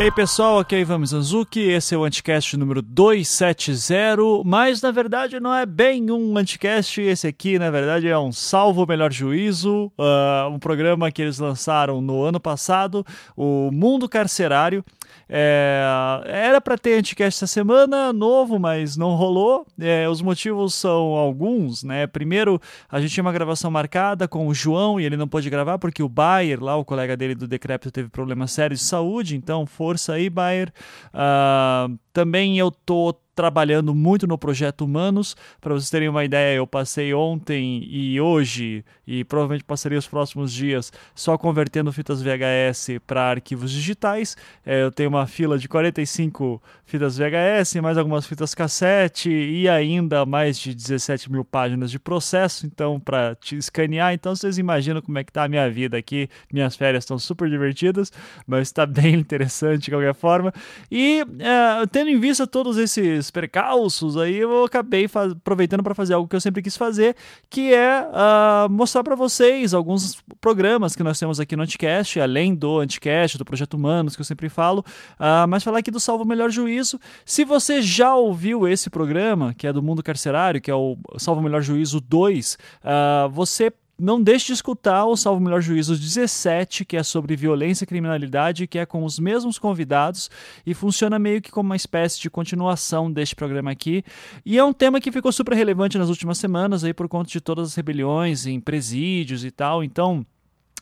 E aí pessoal, aqui é Ivan Mizanzuki, esse é o Anticast número 270, mas na verdade não é bem um Anticast, esse aqui na verdade é um Salvo Melhor Juízo, uh, um programa que eles lançaram no ano passado, o Mundo Carcerário, é, era para ter Anticast essa semana, novo, mas não rolou. É, os motivos são alguns, né? Primeiro, a gente tinha uma gravação marcada com o João e ele não pôde gravar porque o Bayer, lá, o colega dele do Decrépito, teve problemas sérios de saúde. Então, força aí, Bayer. Uh, também eu tô trabalhando muito no projeto Humanos. Para vocês terem uma ideia, eu passei ontem e hoje, e provavelmente passaria os próximos dias, só convertendo fitas VHS para arquivos digitais. É, eu tenho uma fila de 45 fitas VHS, mais algumas fitas cassete e ainda mais de 17 mil páginas de processo, então, para te escanear. Então, vocês imaginam como é que tá a minha vida aqui. Minhas férias estão super divertidas, mas está bem interessante de qualquer forma. E é, tendo em vista todos esses percalços, aí eu acabei aproveitando para fazer algo que eu sempre quis fazer, que é uh, mostrar para vocês alguns programas que nós temos aqui no Anticast, além do Anticast, do Projeto Humanos, que eu sempre falo, uh, mas falar aqui do Salvo Melhor Juízo. Se você já ouviu esse programa, que é do Mundo Carcerário, que é o Salvo Melhor Juízo 2, uh, ah, você não deixe de escutar o Salvo Melhor Juízo 17, que é sobre violência e criminalidade, que é com os mesmos convidados e funciona meio que como uma espécie de continuação deste programa aqui. E é um tema que ficou super relevante nas últimas semanas aí por conta de todas as rebeliões em presídios e tal. Então,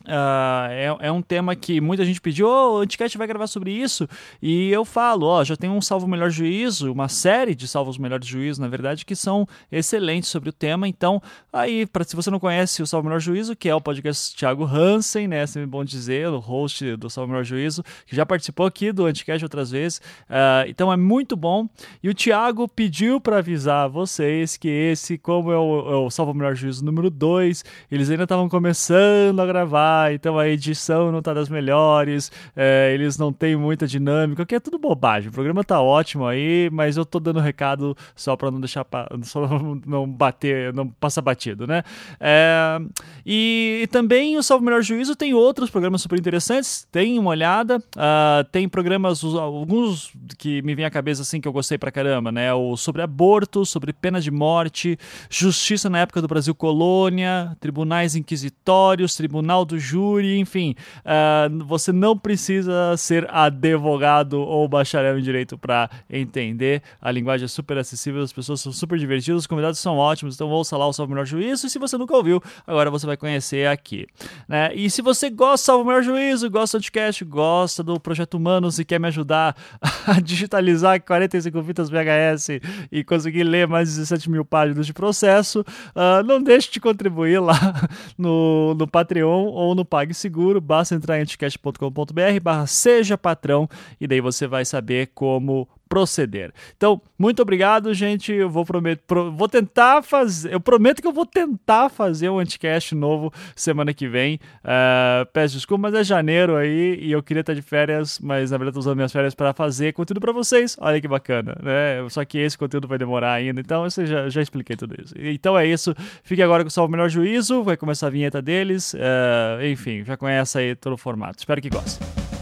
Uh, é, é, um tema que muita gente pediu, oh, o Anticast vai gravar sobre isso, e eu falo, ó, já tem um Salvo Melhor Juízo, uma série de Salvos Melhores Juízo, na verdade, que são excelentes sobre o tema, então, aí, para se você não conhece o Salvo Melhor Juízo, que é o podcast Thiago Hansen, né, sempre bom dizer, o host do Salvo Melhor Juízo, que já participou aqui do Anticast outras vezes, uh, então é muito bom, e o Thiago pediu para avisar vocês que esse, como é o, é o Salvo Melhor Juízo número 2, eles ainda estavam começando a gravar então a edição não tá das melhores, é, eles não têm muita dinâmica, que é tudo bobagem. O programa tá ótimo aí, mas eu tô dando recado só para não deixar só não bater, não passar batido, né? É, e, e, também o Salvo Melhor Juízo tem outros programas super interessantes, tem uma olhada, uh, tem programas, alguns que me vem à cabeça assim que eu gostei pra caramba, né? O sobre aborto, sobre pena de morte, justiça na época do Brasil colônia, tribunais inquisitórios, tribunal do júri, enfim. Uh, você não precisa ser advogado ou bacharel em direito para entender. A linguagem é super acessível, as pessoas são super divertidas, os convidados são ótimos, então ouça lá o Salvo Melhor Juízo. E se você nunca ouviu, agora você vai conhecer aqui. Né? E se você gosta do Salvo Melhor Juízo, gosta do podcast, gosta do Projeto Humanos e quer me ajudar a digitalizar 45 fitas VHS e conseguir ler mais de 17 mil páginas de processo, uh, não deixe de contribuir lá no, no Patreon ou ou no PagSeguro, basta entrar em anticast.com.br barra seja patrão e daí você vai saber como proceder. Então, muito obrigado, gente. Eu vou prometer, pro, vou tentar fazer, eu prometo que eu vou tentar fazer um anticast novo semana que vem. Uh, peço desculpa, mas é janeiro aí e eu queria estar de férias, mas na verdade estou usando minhas férias para fazer conteúdo para vocês. Olha que bacana, né? Só que esse conteúdo vai demorar ainda, então eu já, já expliquei tudo isso. Então é isso. Fique agora com o Salvo Melhor Juízo, vai começar a vinheta deles. Uh, enfim, já conhece aí todo o formato. Espero que gostem.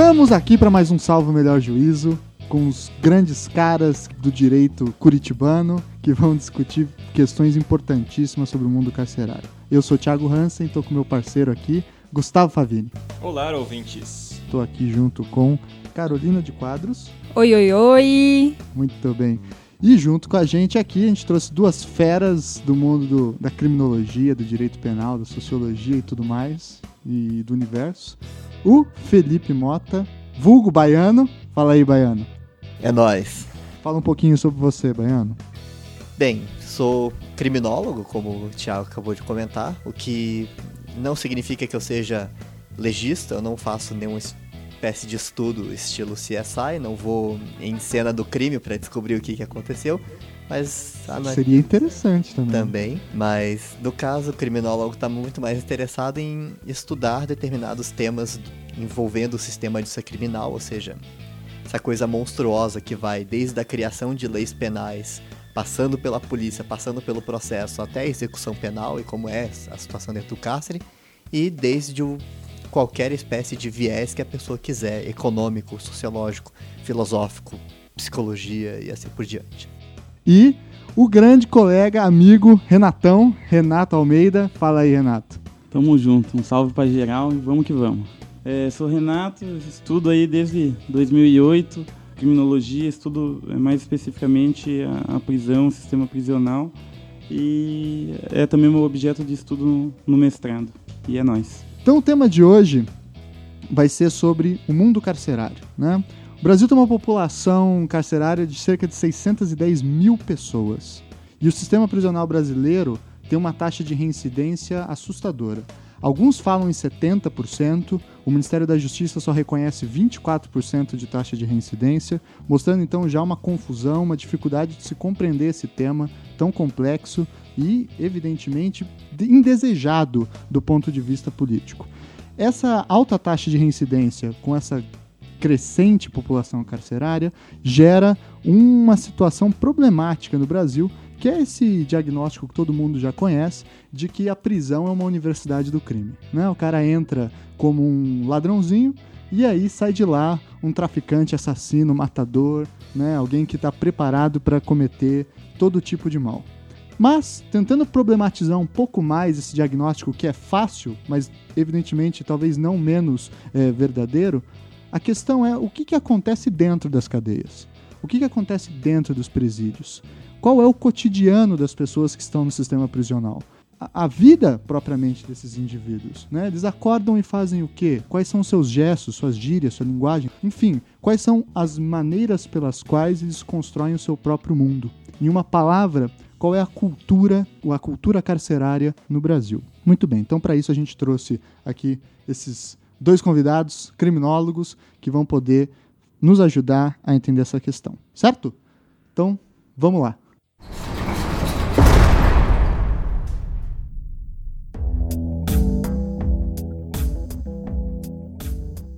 Estamos aqui para mais um Salvo Melhor Juízo com os grandes caras do direito curitibano que vão discutir questões importantíssimas sobre o mundo carcerário. Eu sou Thiago Hansen, estou com meu parceiro aqui, Gustavo Favini. Olá, ouvintes. Estou aqui junto com Carolina de Quadros. Oi, oi, oi. Muito bem. E junto com a gente aqui, a gente trouxe duas feras do mundo do, da criminologia, do direito penal, da sociologia e tudo mais, e do universo o Felipe Mota, vulgo Baiano. Fala aí, Baiano. É nós. Fala um pouquinho sobre você, Baiano. Bem, sou criminólogo, como o Thiago acabou de comentar, o que não significa que eu seja legista, eu não faço nenhuma espécie de estudo estilo CSI, não vou em cena do crime para descobrir o que, que aconteceu, mas seria interessante também. Também, mas no caso o criminólogo está muito mais interessado em estudar determinados temas envolvendo o sistema de justiça criminal, ou seja, essa coisa monstruosa que vai desde a criação de leis penais, passando pela polícia, passando pelo processo até a execução penal e como é a situação dentro do cárcere, e desde o, qualquer espécie de viés que a pessoa quiser, econômico, sociológico, filosófico, psicologia e assim por diante. E o grande colega, amigo Renatão, Renato Almeida. Fala aí, Renato. Tamo junto, um salve para geral e vamos que vamos. É, sou Renato, estudo aí desde 2008, criminologia, estudo é, mais especificamente a, a prisão, o sistema prisional e é também meu objeto de estudo no, no mestrado. E é nós. Então o tema de hoje vai ser sobre o mundo carcerário, né? O Brasil tem uma população carcerária de cerca de 610 mil pessoas. E o sistema prisional brasileiro tem uma taxa de reincidência assustadora. Alguns falam em 70%, o Ministério da Justiça só reconhece 24% de taxa de reincidência, mostrando então já uma confusão, uma dificuldade de se compreender esse tema tão complexo e, evidentemente, indesejado do ponto de vista político. Essa alta taxa de reincidência, com essa crescente população carcerária, gera uma situação problemática no Brasil que é esse diagnóstico que todo mundo já conhece de que a prisão é uma universidade do crime. Né? O cara entra como um ladrãozinho e aí sai de lá um traficante, assassino, matador, né? alguém que está preparado para cometer todo tipo de mal. Mas, tentando problematizar um pouco mais esse diagnóstico que é fácil, mas evidentemente talvez não menos é, verdadeiro, a questão é o que, que acontece dentro das cadeias. O que, que acontece dentro dos presídios? Qual é o cotidiano das pessoas que estão no sistema prisional? A, vida propriamente desses indivíduos, né? Eles acordam e fazem o quê? Quais são seus gestos, suas gírias, sua linguagem? Enfim, quais são as maneiras pelas quais eles constroem o seu próprio mundo? Em uma palavra, qual é a cultura, ou a cultura carcerária no Brasil? Muito bem, então para isso a gente trouxe aqui esses dois convidados, criminólogos, que vão poder nos ajudar a entender essa questão, certo? Então, vamos lá.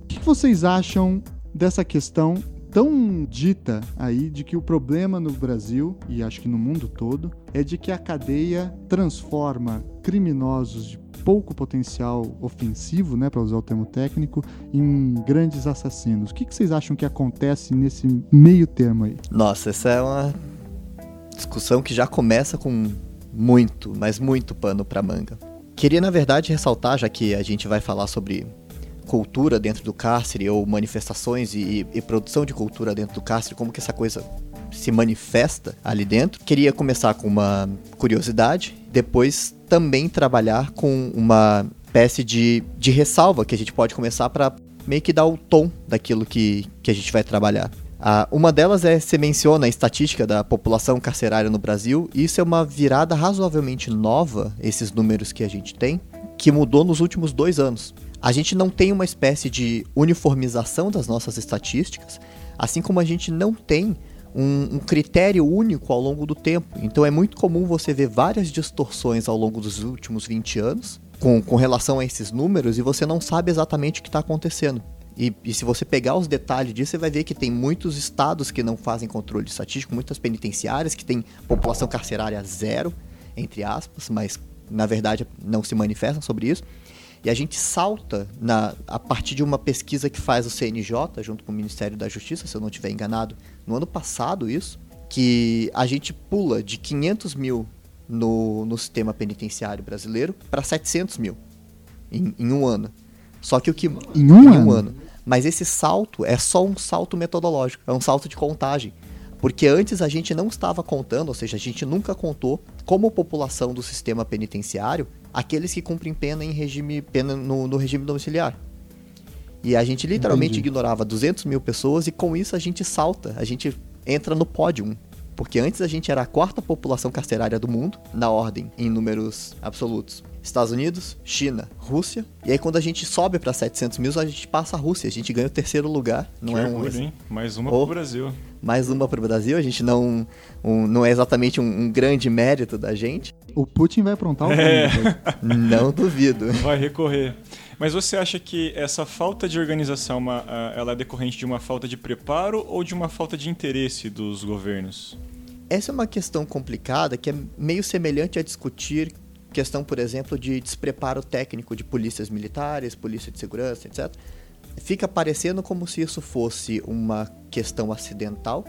O que vocês acham dessa questão tão dita aí de que o problema no Brasil e acho que no mundo todo é de que a cadeia transforma criminosos de pouco potencial ofensivo, né, para usar o termo técnico, em grandes assassinos. O que, que vocês acham que acontece nesse meio termo aí? Nossa, essa é uma discussão que já começa com muito, mas muito pano para manga. Queria, na verdade, ressaltar, já que a gente vai falar sobre cultura dentro do cárcere ou manifestações e, e, produção de cultura dentro do cárcere, como que essa coisa se manifesta ali dentro. Queria começar com uma curiosidade, depois também trabalhar com uma espécie de, de ressalva que a gente pode começar para meio que dar o tom daquilo que, que a gente vai trabalhar. Ah, uma delas é, você menciona a estatística da população carcerária no Brasil, e isso é uma virada razoavelmente nova, esses números que a gente tem, que mudou nos últimos dois anos. A gente não tem uma espécie de uniformização das nossas estatísticas, assim como a gente não tem um, um, critério único ao longo do tempo. Então é muito comum você ver várias distorções ao longo dos últimos 20 anos com, com relação a esses números e você não sabe exatamente o que está acontecendo. E, e, se você pegar os detalhes disso, você vai ver que tem muitos estados que não fazem controle estatístico, muitas penitenciárias que têm população carcerária zero, entre aspas, mas na verdade não se manifestam sobre isso. E a gente salta na, a partir de uma pesquisa que faz o CNJ, junto com o Ministério da Justiça, se eu não estiver enganado, no ano passado isso, que a gente pula de 500 mil no, no sistema penitenciário brasileiro para 700 mil em, em um ano. Só que o que. Em um, em um ano? ano. Mas esse salto é só um salto metodológico, é um salto de contagem. Porque antes a gente não estava contando, ou seja, a gente nunca contou como população do sistema penitenciário aqueles que cumprem pena em regime pena no, no regime domiciliar. E a gente literalmente Entendi. ignorava 200 mil pessoas e com isso a gente salta, a gente entra no pódio. Porque antes a gente era a quarta população carcerária do mundo, na ordem, em números absolutos. Estados Unidos, China, Rússia. E aí quando a gente sobe para 700 mil, a gente passa a Rússia. A gente ganha o terceiro lugar. Não que é orgulho, um... hein? Mais uma oh, pro Brasil. Mais uma pro Brasil. A gente não, um, não é exatamente um, um, grande mérito da gente. O Putin vai aprontar o é. Não duvido. Vai recorrer. Mas você acha que essa falta de organização uma, ela é decorrente de uma falta de preparo ou de uma falta de interesse dos governos? Essa é uma questão complicada que é meio semelhante a discutir questão, por exemplo, de despreparo técnico de polícias militares, polícia de segurança, etc. Fica parecendo como se isso fosse uma questão acidental,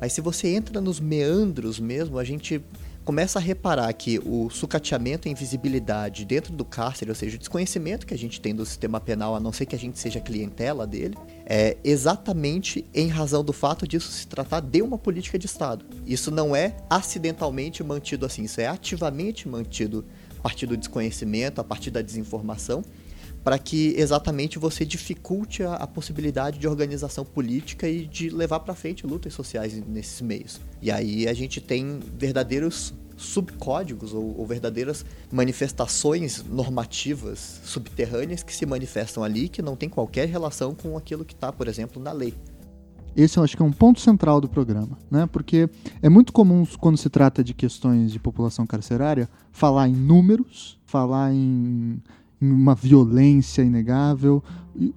mas se você entra nos meandros mesmo, a gente começa a reparar que o sucateamento e invisibilidade dentro do cárcere, ou seja, o desconhecimento que a gente tem do sistema penal, a não ser que a gente seja clientela dele, é exatamente em razão do fato disso se tratar de uma política de Estado. Isso não é acidentalmente mantido assim, isso é ativamente mantido a partir do desconhecimento, a partir da desinformação para que exatamente você dificulte a, a, possibilidade de organização política e de levar para frente lutas sociais nesses meios. E aí a gente tem verdadeiros subcódigos ou, ou, verdadeiras manifestações normativas subterrâneas que se manifestam ali que não tem qualquer relação com aquilo que está, por exemplo, na lei. Esse eu acho que é um ponto central do programa, né? Porque é muito comum quando se trata de questões de população carcerária falar em números, falar em uma violência inegável,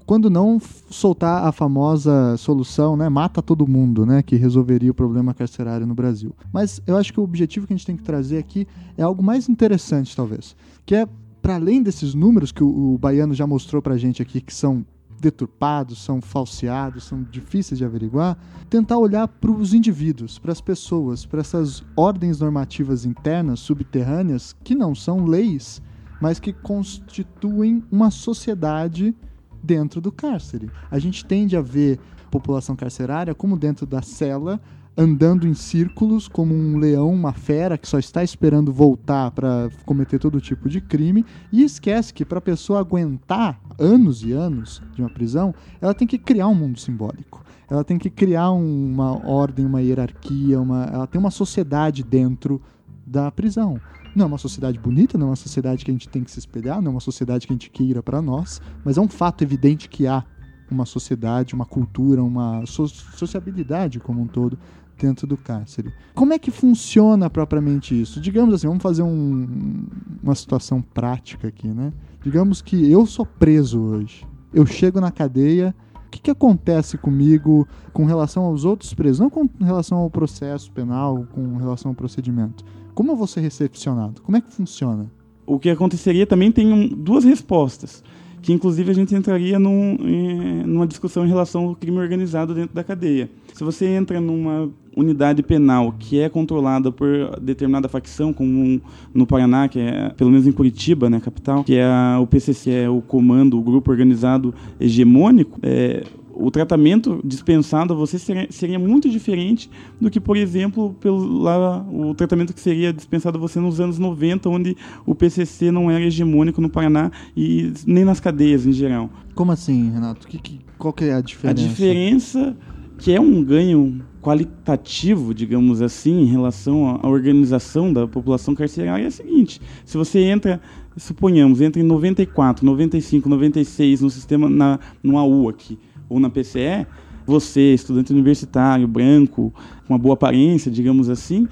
quando não soltar a famosa solução, né, mata todo mundo, né, que resolveria o problema carcerário no Brasil. Mas eu acho que o objetivo que a gente tem que trazer aqui é algo mais interessante, talvez, que é para além desses números que o, o baiano já mostrou para a gente aqui, que são deturpados, são falseados, são difíceis de averiguar, tentar olhar para os indivíduos, para as pessoas, para essas ordens normativas internas, subterrâneas, que não são leis, mas que constituem uma sociedade dentro do cárcere. A gente tende a ver população carcerária como dentro da cela, andando em círculos como um leão, uma fera que só está esperando voltar para cometer todo tipo de crime e esquece que para a pessoa aguentar anos e anos de uma prisão, ela tem que criar um mundo simbólico. Ela tem que criar uma ordem, uma hierarquia, uma, ela tem uma sociedade dentro da prisão. Não é uma sociedade bonita, não é uma sociedade que a gente tem que se espelhar, não é uma sociedade que a gente queira para nós, mas é um fato evidente que há uma sociedade, uma cultura, uma so sociabilidade como um todo dentro do cárcere. Como é que funciona propriamente isso? Digamos assim, vamos fazer um, uma situação prática aqui, né? Digamos que eu sou preso hoje. Eu chego na cadeia o que, que, acontece comigo com relação aos outros presos, não com relação ao processo penal, com relação ao procedimento. Como eu vou ser recepcionado? Como é que funciona? O que aconteceria também tem um, duas respostas, que inclusive a gente entraria num, em, numa discussão em relação ao crime organizado dentro da cadeia. Se você entra numa unidade penal que é controlada por determinada facção, como no Paraná, que é, pelo menos em Curitiba, né, capital, que é a, o PCC, é o comando, o grupo organizado hegemônico, é, o tratamento dispensado a você seria, seria, muito diferente do que, por exemplo, pelo, lá, o tratamento que seria dispensado a você nos anos 90, onde o PCC não era hegemônico no Paraná e nem nas cadeias em geral. Como assim, Renato? Que, que, qual que é a diferença? A diferença que é um ganho qualitativo, digamos assim, em relação à organização da população carcerária é a seguinte: se você entra, suponhamos, entra em 94, 95, 96 no sistema na no AU aqui, ou na PCE, você, estudante universitário, branco, com uma boa aparência, digamos assim,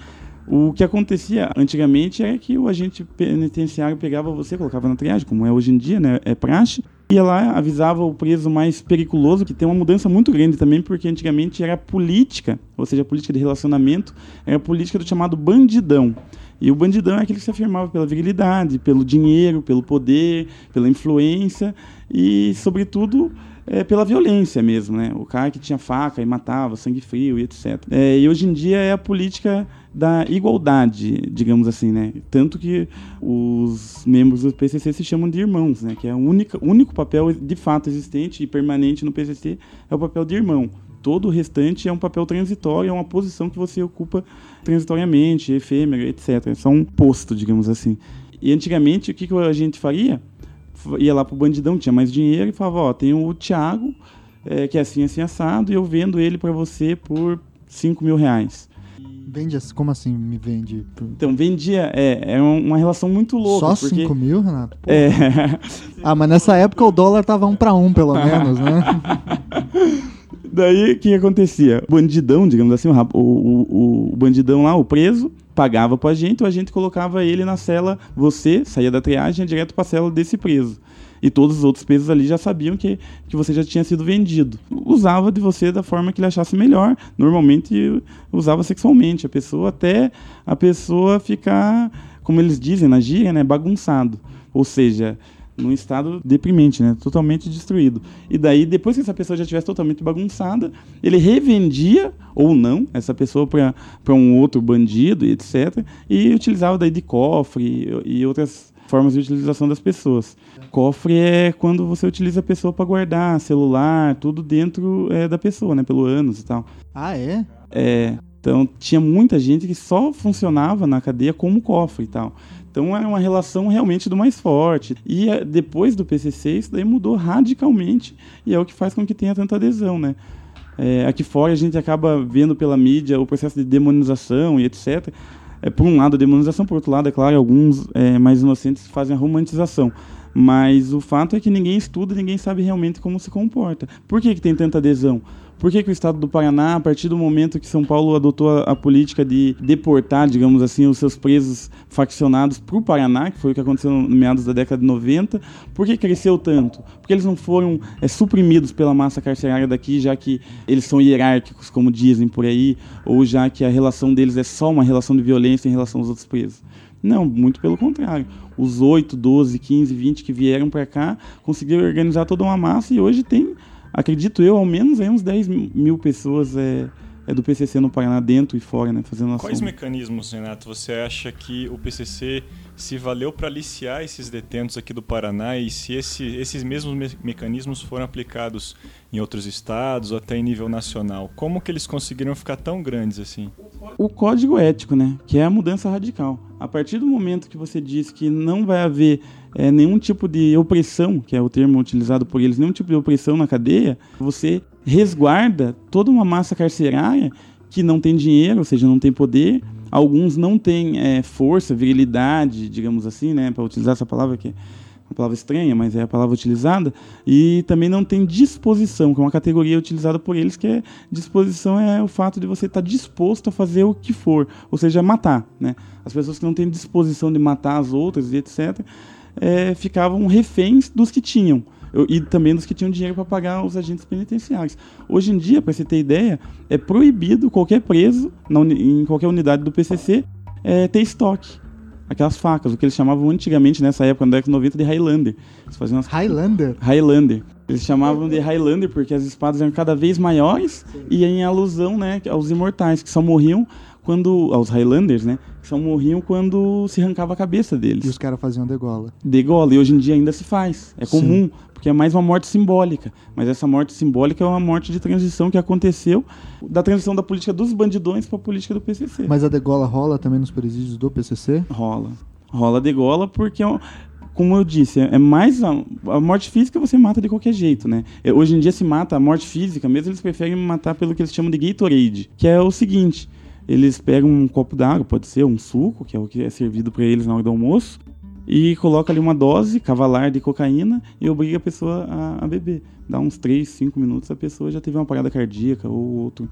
o que acontecia antigamente é que o agente penitenciário pegava você, colocava na triagem, como é hoje em dia, né, é praxe, ia lá, avisava o preso mais periculoso, que tem uma mudança muito grande também, porque antigamente era política, ou seja, política de relacionamento, era política do chamado bandidão. E o bandidão é aquele que se afirmava pela virilidade, pelo dinheiro, pelo poder, pela influência e, sobretudo, é, pela violência mesmo, né? O cara que tinha faca e matava, sangue frio e etc. É, e hoje em dia é a política da igualdade, digamos assim, né? Tanto que os membros do PCC se chamam de irmãos, né? Que é o único, único papel de fato existente e permanente no PCC é o papel de irmão. Todo o restante é um papel transitório, é uma posição que você ocupa transitoriamente, efêmero, etc. É só um posto, digamos assim. E antigamente, o que, que a gente faria? Ia lá pro bandidão, tinha mais dinheiro, e falava, ó, tem o Thiago, é, que é assim, assim, assado, e eu vendo ele para você por 5 mil reais. Vende como assim me vende? Então, vendia, é, é uma relação muito louca. Só porque... 5 mil, Renato? Pô. É. ah, mas nessa época o dólar tava um para um, pelo menos, né? Daí, o que acontecia? O bandidão, digamos assim, o, o, o bandidão lá, o preso, pagava para a gente, ou a gente colocava ele na cela, você saía da triagem direto para a cela desse preso. E todos os outros presos ali já sabiam que, que você já tinha sido vendido. Usava de você da forma que ele achasse melhor. Normalmente usava sexualmente a pessoa até a pessoa ficar, como eles dizem na gíria, né, bagunçado. Ou seja, num estado deprimente, né? Totalmente destruído. E daí, depois que essa pessoa já estivesse totalmente bagunçada, ele revendia, ou não, essa pessoa para um outro bandido e etc. E utilizava daí de cofre e, e outras formas de utilização das pessoas. Cofre é quando você utiliza a pessoa para guardar celular, tudo dentro é, da pessoa, né? Pelo ânus e tal. Ah, é? É. Então tinha muita gente que só funcionava na cadeia como cofre e tal. Então era uma relação realmente do mais forte. E eh, depois do PCC, isso daí mudou radicalmente e é o que faz com que tenha tanta adesão, né? É, aqui fora a gente acaba vendo pela mídia o processo de demonização e etc. É, por um lado a demonização, por outro lado, é claro, alguns é, mais inocentes fazem a romantização. Mas o fato é que ninguém estuda, ninguém sabe realmente como se comporta. Por que, que tem tanta adesão? Por que, que, o estado do Paraná, a partir do momento que São Paulo adotou a, a política de deportar, digamos assim, os seus presos faccionados para o Paraná, que foi o que aconteceu no meados da década de 90, por que cresceu tanto? Porque eles não foram é, suprimidos pela massa carcerária daqui, já que eles são hierárquicos, como dizem por aí, ou já que a relação deles é só uma relação de violência em relação aos outros presos. Não, muito pelo contrário. Os 8, 12, 15, 20 que vieram para cá conseguiram organizar toda uma massa e hoje tem acredito eu, ao menos aí uns 10 mil pessoas é, é do PCC no Paraná, dentro e fora, né, fazendo ação. Quais mecanismos, Renato, você acha que o PCC se valeu para aliciar esses detentos aqui do Paraná e se esse, esses mesmos me mecanismos foram aplicados em outros estados ou até em nível nacional? Como que eles conseguiram ficar tão grandes assim? O código ético, né, que é a mudança radical. A partir do momento que você diz que não vai haver é, nenhum tipo de opressão, que é o termo utilizado por eles, nenhum tipo de opressão na cadeia, você resguarda toda uma massa carcerária que não tem dinheiro, ou seja, não tem poder. Alguns não têm é, força, virilidade, digamos assim, né, para utilizar essa palavra que é uma palavra estranha, mas é a palavra utilizada, e também não tem disposição, que é uma categoria utilizada por eles, que é disposição é o fato de você estar tá disposto a fazer o que for, ou seja, matar, né? As pessoas que não têm disposição de matar as outras e etc, é, ficavam reféns dos que tinham. E também dos que tinham dinheiro para pagar os agentes penitenciários. Hoje em dia, para você ter ideia, é proibido qualquer preso na, em qualquer unidade do PCC é, ter estoque. Aquelas facas, o que eles chamavam antigamente, nessa época, na década de 90, de Highlander. Eles faziam umas... Highlander? Highlander. Eles chamavam de Highlander porque as espadas eram cada vez maiores Sim. e em alusão né, aos imortais, que só morriam quando. aos Highlanders, né? Que só morriam quando se arrancava a cabeça deles. E os caras faziam degola. Degola, e hoje em dia ainda se faz. É comum, Sim. porque é mais uma morte simbólica. Mas essa morte simbólica é uma morte de transição que aconteceu da transição da política dos bandidões para a política do PCC. Mas a degola rola também nos presídios do PCC? Rola. Rola degola porque é como eu disse, é mais a, a, morte física você mata de qualquer jeito, né? É, hoje em dia se mata a morte física, mesmo eles preferem matar pelo que eles chamam de Gatorade, que é o seguinte: eles pegam um copo d'água, pode ser um suco, que é o que é servido para eles na hora do almoço, e coloca ali uma dose cavalar de cocaína e obriga a pessoa a, a beber. Dá uns 3, 5 minutos, a pessoa já teve uma parada cardíaca ou outro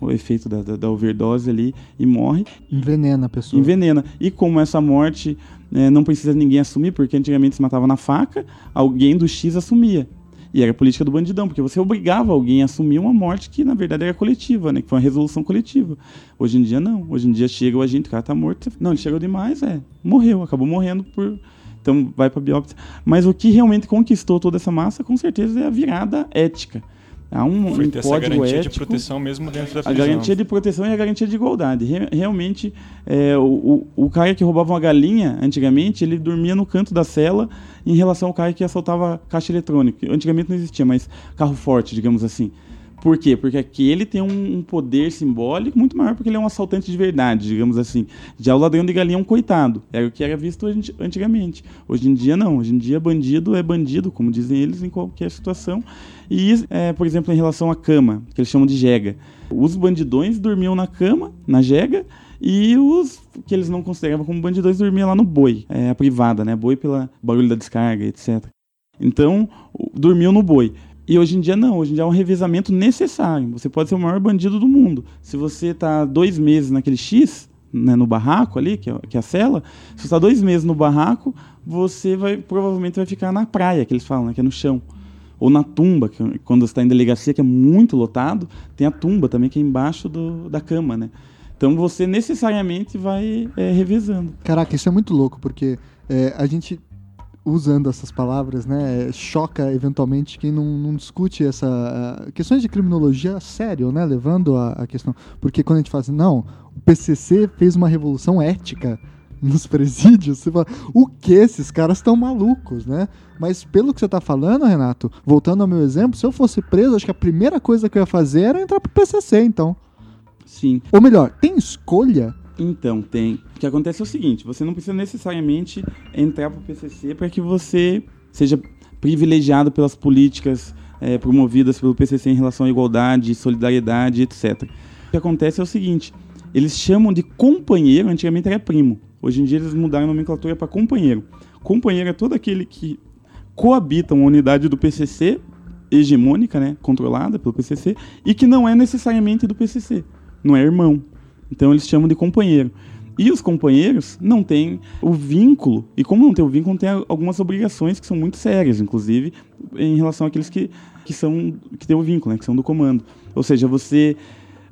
o efeito da, da, da, overdose ali e morre. Envenena a pessoa. Envenena. E como essa morte né, não precisa ninguém assumir, porque antigamente se matava na faca, alguém do X assumia. E era a política do bandidão, porque você obrigava alguém a assumir uma morte que, na verdade, era coletiva, né? Que foi uma resolução coletiva. Hoje em dia, não. Hoje em dia chega o agente, o cara tá morto. Não, ele chegou demais, é. Morreu, acabou morrendo por. Então vai para biópsia. Mas o que realmente conquistou toda essa massa, com certeza, é a virada ética. Há um, Foi um ter código garantia ético, de proteção mesmo dentro da A prisão. garantia de proteção e a garantia de igualdade. Re- realmente, é, o, o, o cara que roubava uma galinha, antigamente, ele dormia no canto da cela em relação ao cara que assaltava caixa eletrônica. Antigamente não existia, mas carro forte, digamos assim. Por quê? Porque aqui ele tem um, um poder simbólico muito maior, porque ele é um assaltante de verdade, digamos assim. Já o ladrão de galinha é um coitado. Era o que era visto anti- antigamente. Hoje em dia, não. Hoje em dia, bandido é bandido, como dizem eles, em qualquer situação. E, é, por exemplo, em relação à cama, que eles chamam de jega. Os bandidões dormiam na cama, na jega, e os que eles não consideravam como bandidões dormiam lá no boi, é, a privada, né? Boi pelo barulho da descarga, etc. Então, dormiam no boi. E hoje em dia não, hoje em dia é um revezamento necessário. Você pode ser o maior bandido do mundo. Se você tá dois meses naquele X, né, no barraco ali, que é, que é a cela, se você está dois meses no barraco, você vai provavelmente vai ficar na praia, que eles falam, né, que é no chão. Ou na tumba, que, quando você está em delegacia, que é muito lotado, tem a tumba também, que é embaixo do, da cama, né? Então você necessariamente vai é, revezando. Caraca, isso é muito louco, porque é, a gente usando essas palavras, né, choca eventualmente quem não, não discute essa uh, questões de criminologia sério, né, levando a, a, questão, porque quando a gente fala assim, não, o PCC fez uma revolução ética nos presídios, você fala, o que esses caras estão malucos, né? Mas pelo que você está falando, Renato, voltando ao meu exemplo, se eu fosse preso, acho que a primeira coisa que eu ia fazer era entrar pro PCC, então. Sim. Ou melhor, tem escolha então, tem. O que acontece é o seguinte: você não precisa necessariamente entrar para o PCC para que você seja privilegiado pelas políticas é, promovidas pelo PCC em relação à igualdade, solidariedade, etc. O que acontece é o seguinte: eles chamam de companheiro, antigamente era primo. Hoje em dia eles mudaram a nomenclatura para companheiro. Companheiro é todo aquele que coabita uma unidade do PCC hegemônica, né, controlada pelo PCC, e que não é necessariamente do PCC, não é irmão, então eles chamam de companheiro. E os companheiros não têm o vínculo, e como não tem o vínculo, tem algumas obrigações que são muito sérias, inclusive, em relação àqueles que, que são que têm o vínculo, né, que são do comando. Ou seja, você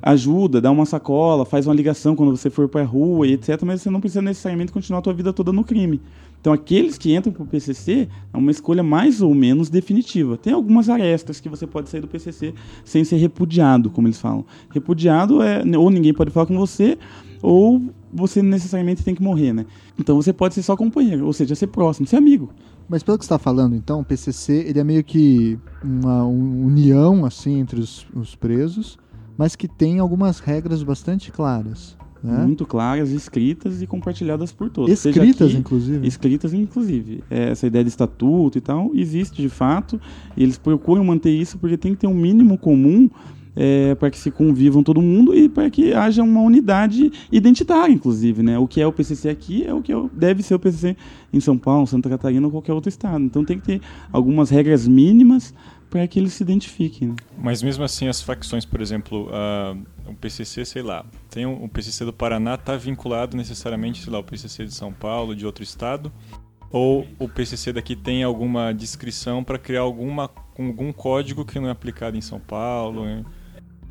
ajuda, dá uma sacola, faz uma ligação quando você for para a rua e etc, mas você não precisa necessariamente continuar a sua vida toda no crime. Então, aqueles que entram para o PCC é uma escolha mais ou menos definitiva. Tem algumas arestas que você pode sair do PCC sem ser repudiado, como eles falam. Repudiado é ou ninguém pode falar com você, ou você necessariamente tem que morrer, né? Então, você pode ser só companheiro, ou seja, ser próximo, ser amigo. Mas pelo que você está falando, então, o PCC ele é meio que uma união assim entre os, os presos, mas que tem algumas regras bastante claras. Né? Muito claras, escritas e compartilhadas por todos. Escritas, aqui, inclusive. Escritas, inclusive. É, essa ideia de estatuto e tal existe de fato. E eles procuram manter isso porque tem que ter um mínimo comum é, para que se convivam todo mundo e para que haja uma unidade identitária, inclusive, né? O que é o PCC aqui é o que é deve ser o PCC em São Paulo, Santa Catarina ou qualquer outro estado. Então tem que ter algumas regras mínimas para que eles se identifiquem. Né? Mas mesmo assim, as facções, por exemplo, uh, o PCC, sei lá, tem o PCC do Paraná está vinculado necessariamente, sei lá, o PCC de São Paulo, de outro estado, ou o PCC daqui tem alguma descrição para criar alguma, algum código que não é aplicado em São Paulo? Hein?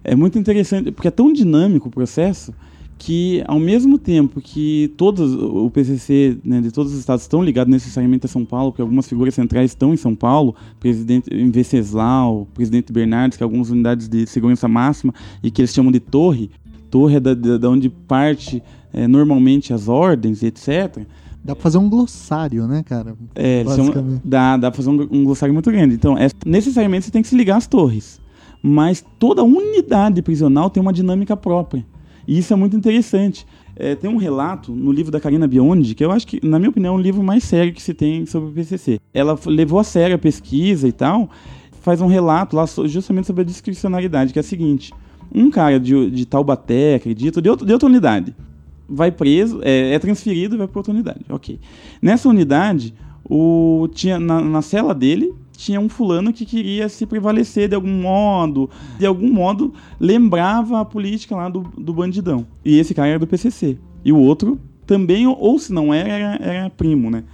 É muito interessante, porque é tão dinâmico o processo que ao mesmo tempo que todos o PCC né, de todos os estados estão ligados necessariamente a São Paulo, porque algumas figuras centrais estão em São Paulo, presidente Venceslau, presidente Bernardes, que é algumas unidades de segurança máxima e que eles chamam de torre, torre é da, da onde parte é, normalmente as ordens, etc. Dá pra fazer um glossário, né, cara? É, são, dá, dá pra fazer um, um glossário muito grande. Então, é, necessariamente você tem que se ligar às torres. Mas toda unidade prisional tem uma dinâmica própria. E isso é muito interessante. É, tem um relato no livro da Karina Biondi, que eu acho que, na minha opinião, é um livro mais sério que se tem sobre o PCC. Ela levou a sério a pesquisa e tal, faz um relato lá justamente sobre a discricionalidade, que é a seguinte: um cara de, de Taubaté, acredito, de, outro, de outra unidade, vai preso, é, é transferido e vai para outra unidade. Ok. Nessa unidade, o, tinha na, na cela dele tinha um fulano que queria se prevalecer de algum modo, de algum modo lembrava a política lá do, do bandidão. E esse cara era do PCC. E o outro também, ou se não era, era, era primo, né?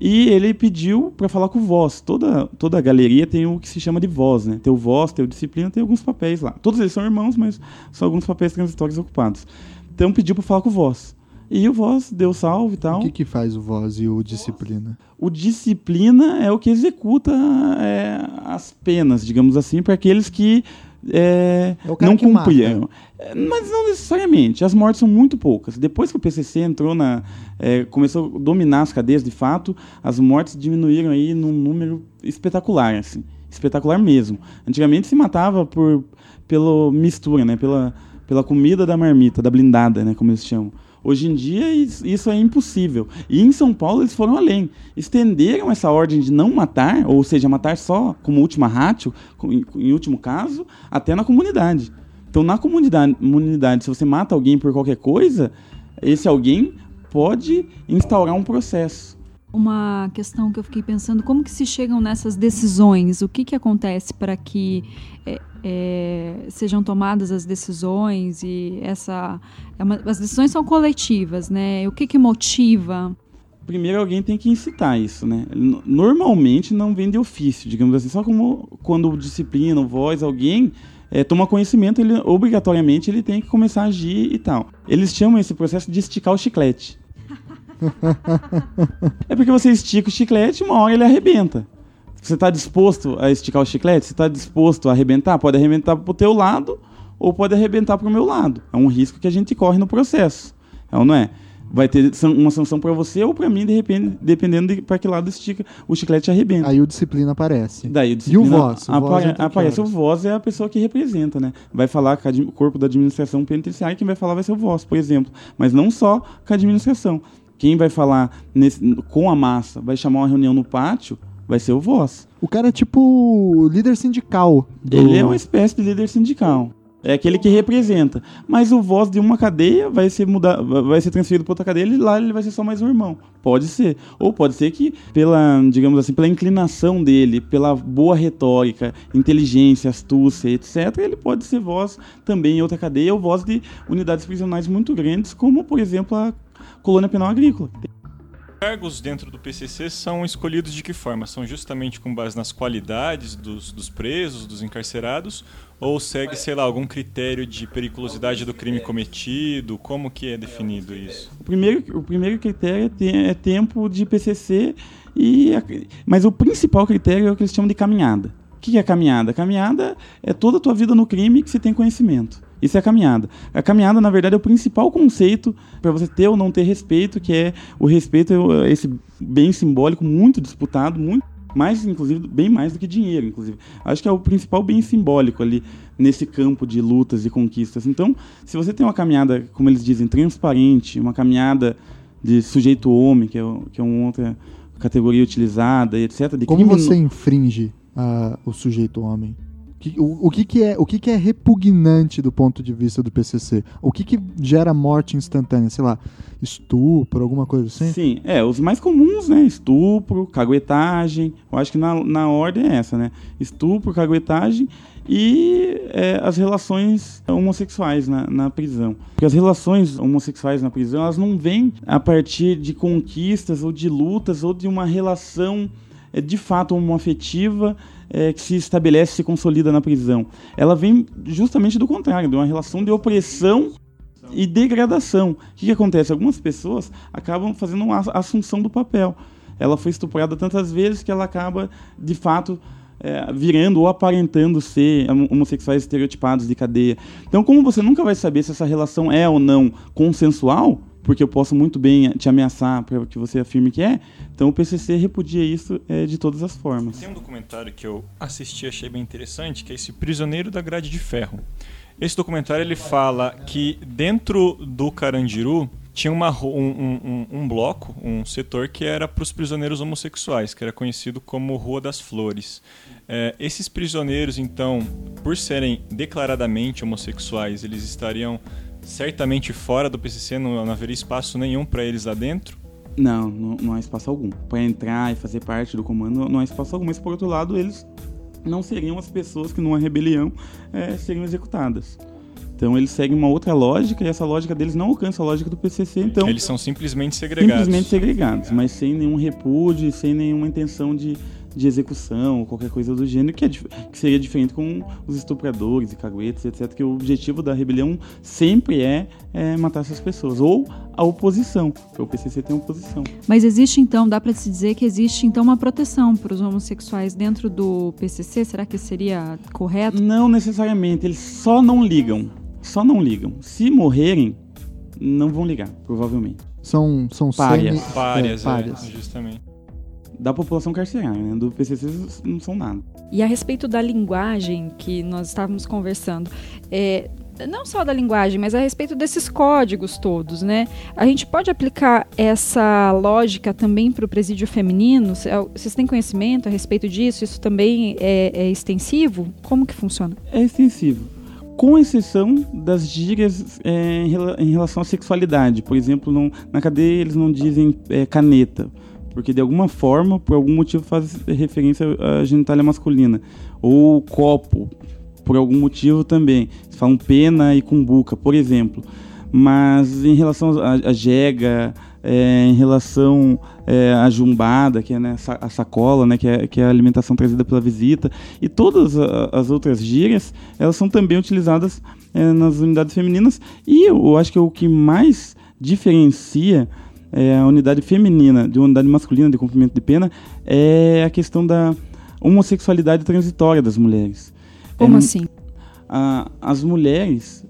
E ele pediu para falar com o voz. Toda, toda a galeria tem o que se chama de voz, né? Tem o voz, tem o disciplina, tem alguns papéis lá. Todos eles são irmãos, mas são alguns papéis transitórios ocupados. Então pediu para falar com o voz. E o Voz deu salve e tal. O que, que faz o Voz e o Disciplina? O Disciplina é o que executa é, as penas, digamos assim, para aqueles que é, é não cumpriram. É, mas não necessariamente. As mortes são muito poucas. Depois que o PCC entrou na, é, começou a dominar as cadeias, de fato, as mortes diminuíram aí num número espetacular, assim, espetacular mesmo. Antigamente se matava por pela mistura, né, pela pela comida da marmita, da blindada, né, como eles chamam. Hoje em dia isso é impossível. E em São Paulo eles foram além. Estenderam essa ordem de não matar, ou seja, matar só como última ratio, em último caso, até na comunidade. Então na comunidade, comunidade, se você mata alguém por qualquer coisa, esse alguém pode instaurar um processo. Uma questão que eu fiquei pensando, como que se chegam nessas decisões? O que, que acontece para que é, é, sejam tomadas as decisões e essa é uma, as decisões são coletivas, né? O que, que motiva? Primeiro alguém tem que incitar isso, né? Normalmente não vem de ofício, digamos assim, só como quando disciplina, voz, alguém é, toma conhecimento, ele obrigatoriamente ele tem que começar a agir e tal. Eles chamam esse processo de esticar o chiclete. é porque você estica o chiclete e uma hora ele arrebenta. Você está disposto a esticar o chiclete? Você está disposto a arrebentar? Pode arrebentar para o teu lado ou pode arrebentar para o meu lado. É um risco que a gente corre no processo. É ou não é? vai ter uma sanção para você ou para mim, de repente, dependendo de para que lado estica, o chiclete arrebenta. Aí o disciplina aparece. Daí o disciplina e o voz? O apare, voz aparece. O voz é a pessoa que representa, né? Vai falar com o corpo da administração penitenciária, quem vai falar vai ser o voz, por exemplo. Mas não só com a administração. Quem vai falar nesse, com a massa, vai chamar uma reunião no pátio, vai ser o voz. O cara é tipo líder sindical. Do... Ele é uma espécie de líder sindical. É aquele que representa. Mas o voz de uma cadeia vai ser mudar, vai ser transferido para outra cadeia e lá ele vai ser só mais um irmão. Pode ser. Ou pode ser que pela, digamos assim, pela inclinação dele, pela boa retórica, inteligência, astúcia, etc, ele pode ser voz também em outra cadeia ou voz de unidades prisionais muito grandes, como por exemplo a colônia penal agrícola cargos dentro do PCC são escolhidos de que forma? São justamente com base nas qualidades dos, dos presos, dos encarcerados, ou segue, sei lá, algum critério de periculosidade do crime cometido? Como que é definido isso? O primeiro, o primeiro critério é, é tempo de PCC, e, mas o principal critério é o que eles chamam de caminhada. O que é caminhada? Caminhada é toda a tua vida no crime que você tem conhecimento. Isso é a caminhada. A caminhada, na verdade, é o principal conceito para você ter ou não ter respeito, que é o respeito, é esse bem simbólico, muito disputado, muito mais, inclusive, bem mais do que dinheiro, inclusive. Acho que é o principal bem simbólico ali nesse campo de lutas e conquistas. Então, se você tem uma caminhada, como eles dizem, transparente, uma caminhada de sujeito homem, que é, que é uma outra categoria utilizada, etc. como você infringe uh, o sujeito homem? O, o, que, que, é, o que, que é repugnante do ponto de vista do PCC? O que, que gera morte instantânea? Sei lá, estupro, alguma coisa assim? Sim, é, os mais comuns, né? Estupro, caguetagem. Eu acho que na, na ordem é essa, né? Estupro, caguetagem e é, as relações homossexuais na, na, prisão. Porque as relações homossexuais na prisão, elas não vêm a partir de conquistas ou de lutas ou de uma relação é, de fato homoafetiva é, que se estabelece, se consolida na prisão. Ela vem justamente do contrário, de uma relação de opressão e degradação. O que, que acontece? Algumas pessoas acabam fazendo uma assunção do papel. Ela foi estuprada tantas vezes que ela acaba, de fato, é, virando ou aparentando ser homossexuais estereotipados de cadeia. Então, como você nunca vai saber se essa relação é ou não consensual, porque eu posso muito bem te ameaçar para que você afirme que é. Então o PCC repudia isso é, de todas as formas. Tem um documentário que eu assisti e achei bem interessante, que é esse Prisioneiro da Grade de Ferro. Esse documentário ele fala que dentro do Carandiru tinha uma, um, um, um bloco, um setor que era para os prisioneiros homossexuais, que era conhecido como Rua das Flores. É, esses prisioneiros, então, por serem declaradamente homossexuais, eles estariam certamente fora do PCC, não, não haveria espaço nenhum para eles lá dentro? Não, não, não há espaço algum. Para entrar e fazer parte do comando, não há espaço algum. Mas, por outro lado, eles não seriam as pessoas que, numa rebelião, é, seriam executadas. Então eles seguem uma outra lógica e essa lógica deles não alcança a lógica do PCC. Então eles são simplesmente segregados. Simplesmente segregados, mas sem nenhum repúdio, sem nenhuma intenção de de execução ou qualquer coisa do gênero, que, é, que seria diferente com os estupradores e caguetes, etc. Que o objetivo da rebelião sempre é, é matar essas pessoas. Ou a oposição, porque o PCC tem oposição. Mas existe então, dá para se dizer que existe então uma proteção para os homossexuais dentro do PCC? Será que seria correto? Não necessariamente, eles só não ligam. Só não ligam. Se morrerem, não vão ligar, provavelmente. São, são párias. Semi... Párias, é, párias. É, justamente da população carcerária, né? do PCC não são nada. E a respeito da linguagem que nós estávamos conversando, é, não só da linguagem, mas a respeito desses códigos todos, né? A gente pode aplicar essa lógica também para o presídio feminino? Vocês têm conhecimento a respeito disso? Isso também é, é extensivo? Como que funciona? É extensivo com exceção das gírias é, em relação à sexualidade. Por exemplo, não, na cadeia eles não dizem é, caneta porque de alguma forma, por algum motivo, faz referência à genitália masculina. Ou copo, por algum motivo também. Falam pena e cumbuca, por exemplo. Mas em relação à jega, é, em relação é, à jumbada, que é né, a sacola, né, que, é, que é a alimentação trazida pela visita, e todas as outras gírias, elas são também utilizadas é, nas unidades femininas. E eu acho que o que mais diferencia é, a unidade feminina de uma unidade masculina de cumprimento de pena é a questão da homossexualidade transitória das mulheres. Como é, assim? A, as mulheres,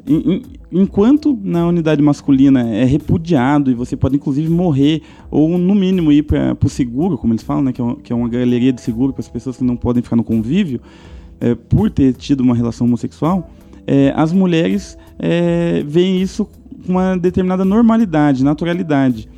enquanto na unidade masculina é repudiado e você pode inclusive morrer ou no mínimo ir para o seguro, como eles falam, né, que, é que é uma galeria de seguro para as pessoas que não podem ficar no convívio é, por ter tido uma relação homossexual, é, as mulheres é, veem isso com uma determinada normalidade, naturalidade,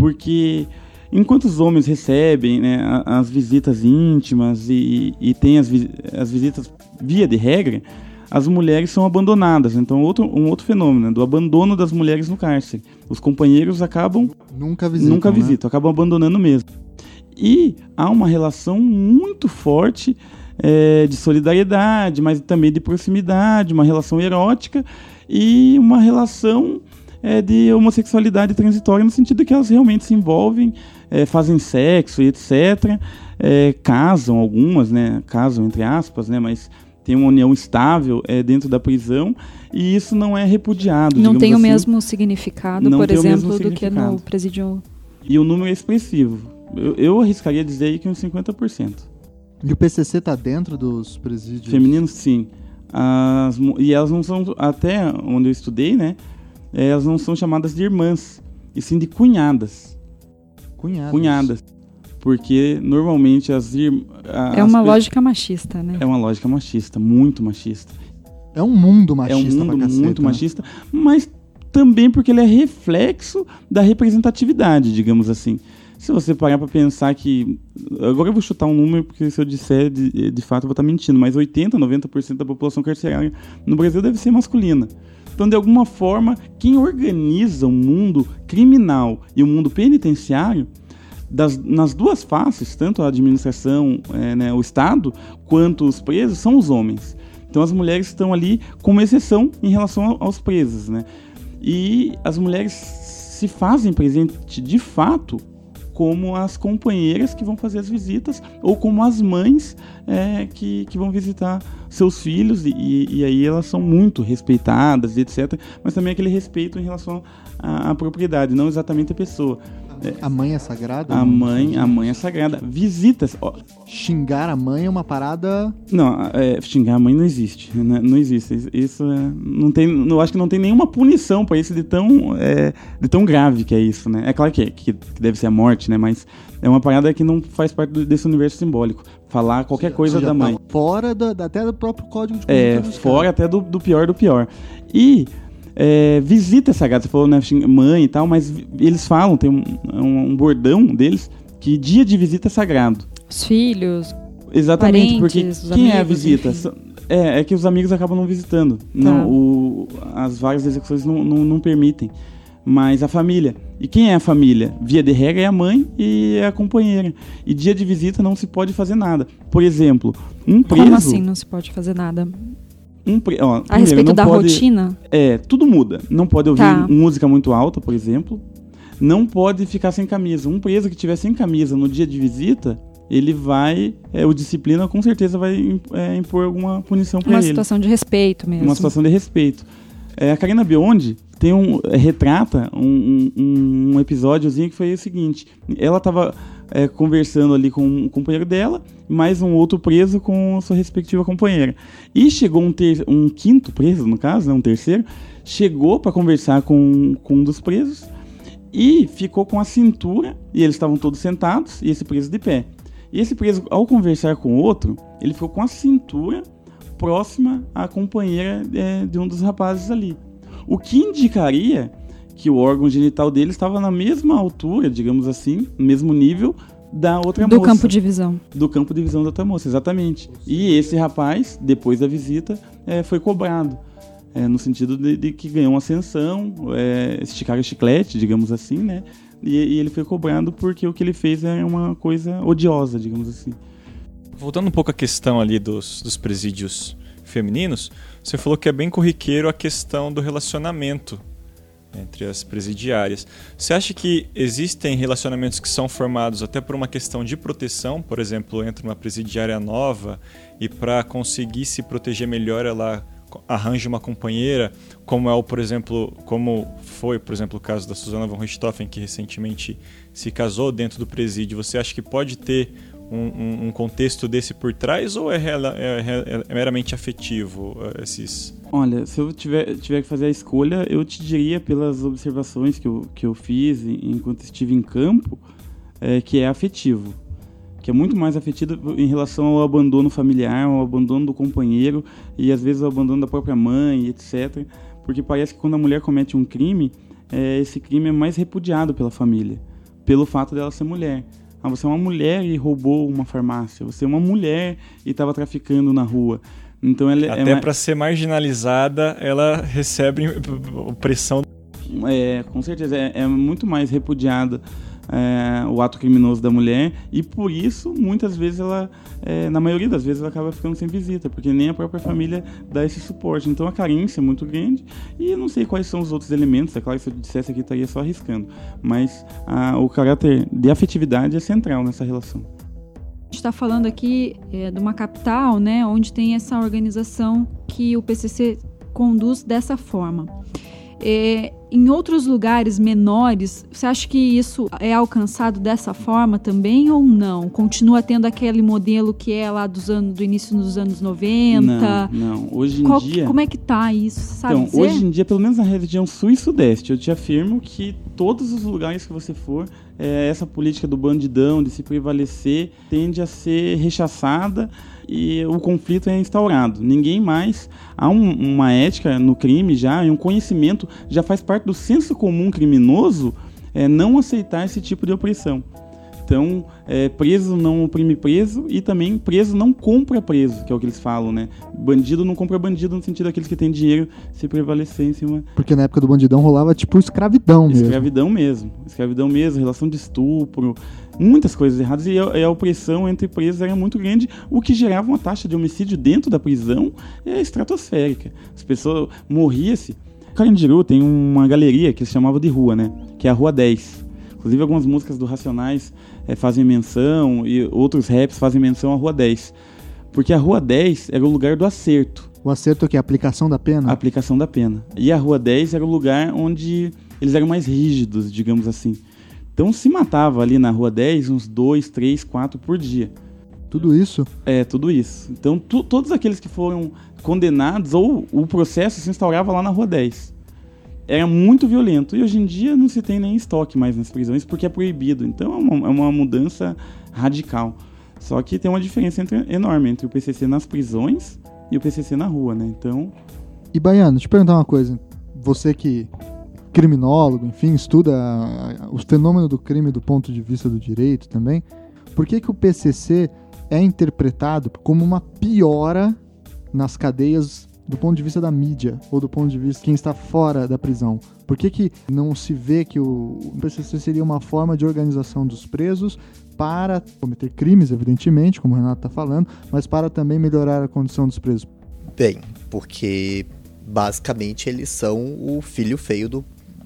porque enquanto os homens recebem né, as visitas íntimas e, e têm as, as visitas via de regra, as mulheres são abandonadas. Então, outro, um outro fenômeno né, do abandono das mulheres no cárcere. Os companheiros acabam. Nunca visitam. Nunca né? visitam, acabam abandonando mesmo. E há uma relação muito forte é, de solidariedade, mas também de proximidade, uma relação erótica e uma relação é, de homossexualidade transitória, no sentido que elas realmente se envolvem, é, fazem sexo e etc. É, casam algumas, né? Casam entre aspas, né? Mas tem uma união estável é, dentro da prisão e isso não é repudiado. Não tem assim. o mesmo significado, não por exemplo, do que no presídio. E o número é expressivo. Eu, eu arriscaria dizer aí que uns 50%. E o PCC está dentro dos presídios? Femininos, sim. As, e elas não são, até onde eu estudei, né? Elas não são chamadas de irmãs, e sim de cunhadas. Cunhadas. Cunhadas. Porque normalmente as irmãs. É uma lógica machista, né? É uma lógica machista, muito machista. É um mundo machista. É um mundo caceta, muito né? machista, mas também porque ele é reflexo da representatividade, digamos assim. Se você parar para pensar que. Agora eu vou chutar um número, porque se eu disser, de, de fato eu vou estar mentindo, mas 80%, 90% da população carcerária no Brasil deve ser masculina. Então, de alguma forma, quem organiza o mundo criminal e o mundo penitenciário das, nas duas faces, tanto a administração, é, né, o Estado, quanto os presos, são os homens. Então as mulheres estão ali como exceção em relação aos presos, né? E as mulheres se fazem presente de fato como as companheiras que vão fazer as visitas ou como as mães é, que, que vão visitar seus filhos e, e, aí elas são muito respeitadas etc. Mas também aquele respeito em relação à, à propriedade, não exatamente a pessoa. A mãe é sagrada? A mãe, a mãe é sagrada. Visitas. Ó, xingar a mãe é uma parada. Não, é, xingar a mãe não existe. Né? Não existe. Isso é, não tem. Eu acho que não tem nenhuma punição para isso de tão, é, de tão grave que é isso, né? É claro que, que, deve ser a morte, né? Mas é uma parada que não faz parte desse universo simbólico. Falar qualquer coisa da mãe. Tá fora da, até do próprio código de conduta. É, fora até do, do pior do pior. E é, visita sagrada. Você falou, né, mãe e tal, mas eles falam, tem um, um, bordão deles, que dia de visita é sagrado. Os filhos. Exatamente, parentes, porque quem amigos, é a visita? É, é, que os amigos acabam não visitando. Tá. Não, o, as várias execuções não, não, não, permitem. Mas a família. E quem é a família? Via de regra é a mãe e é a companheira. E dia de visita não se pode fazer nada. Por exemplo, um preso. Como assim não se pode fazer nada? Um, ó, primeiro, a respeito da pode, rotina? É, tudo muda. Não pode ouvir Tá. música muito alta, por exemplo. Não pode ficar sem camisa. Um preso que tiver sem camisa no dia de visita, ele vai. É, o disciplina com certeza vai é, impor alguma punição para Uma ele. situação de respeito mesmo. Uma situação de respeito. É, a Karina Biondi tem um é, retrata um, um, um episódiozinho que foi o seguinte: ela estava é, conversando ali com um companheiro dela, mais um outro preso com sua respectiva companheira. E chegou um, ter, um quinto preso, no caso, né, um terceiro, chegou para conversar com, com um dos presos e ficou com a cintura, e eles estavam todos sentados, e esse preso de pé. E esse preso, ao conversar com o outro, ele ficou com a cintura próxima à companheira é, de um dos rapazes ali. O que indicaria que o órgão genital dele estava na mesma altura, digamos assim, no mesmo nível da outra Do moça. campo de visão. Do campo de visão da outra moça, exatamente. E esse rapaz, depois da visita, é, foi cobrado. É, no sentido de, de que ganhou uma ascensão, é, esticar o chiclete, digamos assim, né? e, e ele foi cobrado porque o que ele fez é uma coisa odiosa, digamos assim. Voltando um pouco à questão ali dos, dos presídios femininos, você falou que é bem corriqueiro a questão do relacionamento entre as presidiárias. Você acha que existem relacionamentos que são formados até por uma questão de proteção, por exemplo, entre uma presidiária nova e para conseguir se proteger melhor ela arranja uma companheira, como é o, por exemplo, como foi, por exemplo, o caso da Susana von Richthofen, que recentemente se casou dentro do presídio. Você acha que pode ter um, um, contexto desse por trás ou é, é, é, é meramente afetivo uh, esses? Olha, se eu tiver, tiver que fazer a escolha, eu te diria pelas observações que eu, que eu fiz enquanto estive em campo, é, que é afetivo que é muito mais afetivo em relação ao abandono familiar, ao abandono do companheiro e às vezes ao abandono da própria mãe, etc. Porque parece que quando a mulher comete um crime, é, esse crime é mais repudiado pela família, pelo fato dela ser mulher. Ah, você é uma mulher e roubou uma farmácia. Você é uma mulher e estava traficando na rua. Então ela é Até é para ser marginalizada, ela recebe pressão. É, com certeza. É, é muito mais repudiada é, o ato criminoso da mulher e por isso muitas vezes ela, é, na maioria das vezes, ela acaba ficando sem visita, porque nem a própria família dá esse suporte. Então a carência é muito grande e eu não sei quais são os outros elementos, é claro que se eu dissesse aqui estaria só arriscando, mas a, o caráter de afetividade é central nessa relação. A gente está falando aqui é, de uma capital, né, onde tem essa organização que o PCC conduz dessa forma. É, em outros lugares menores, você acha que isso é alcançado dessa forma também ou não? Continua tendo aquele modelo que é lá dos anos, do início dos anos 90? Não, não. Hoje em Qual, dia. Como é que tá isso? Sabe então, dizer? hoje em dia, pelo menos na região sul e sudeste, eu te afirmo que todos os lugares que você for, é, essa política do bandidão, de se prevalecer, tende a ser rechaçada e o conflito é instaurado. Ninguém mais. Há um, uma ética no crime já, e um conhecimento, já faz parte do senso comum criminoso é, não aceitar esse tipo de opressão. Então, é, preso não oprime preso e também preso não compra preso, que é o que eles falam, né? Bandido não compra bandido no sentido daqueles que têm dinheiro se prevalecer em cima. Porque na época do bandidão rolava tipo escravidão mesmo. Escravidão mesmo. Escravidão mesmo, relação de estupro, muitas coisas erradas e a, a, opressão entre presos era muito grande, o que gerava uma taxa de homicídio dentro da prisão é, estratosférica. As pessoas morriam-se. Carandiru tem uma galeria que se chamava de rua, né? Que é a Rua 10. Inclusive algumas músicas do Racionais é, fazem menção e outros raps fazem menção à Rua 10. Porque a Rua 10 era o lugar do acerto. O acerto que é a aplicação da pena? A aplicação da pena. E a Rua 10 era o lugar onde eles eram mais rígidos, digamos assim. Então se matava ali na Rua 10 uns 2, 3, 4 por dia. Tudo isso? É, tudo isso. Então tu, todos aqueles que foram condenados ou o processo se instaurava lá na Rua 10. Era muito violento. E hoje em dia não se tem nem estoque mais nas prisões porque é proibido. Então é uma, é uma mudança radical. Só que tem uma diferença entre, enorme entre o PCC nas prisões e o PCC na rua, né? Então. E Baiano, deixa eu perguntar uma coisa. Você que criminólogo, enfim, estuda o fenômeno do crime do ponto de vista do direito também, por que, que o PCC é interpretado como uma piora nas cadeias do ponto de vista da mídia ou do ponto de vista de quem está fora da prisão? Por que, que não se vê que o PCC seria uma forma de organização dos presos para cometer crimes, evidentemente, como o Renato está falando, mas para também melhorar a condição dos presos? Bem, porque basicamente eles são o filho feio do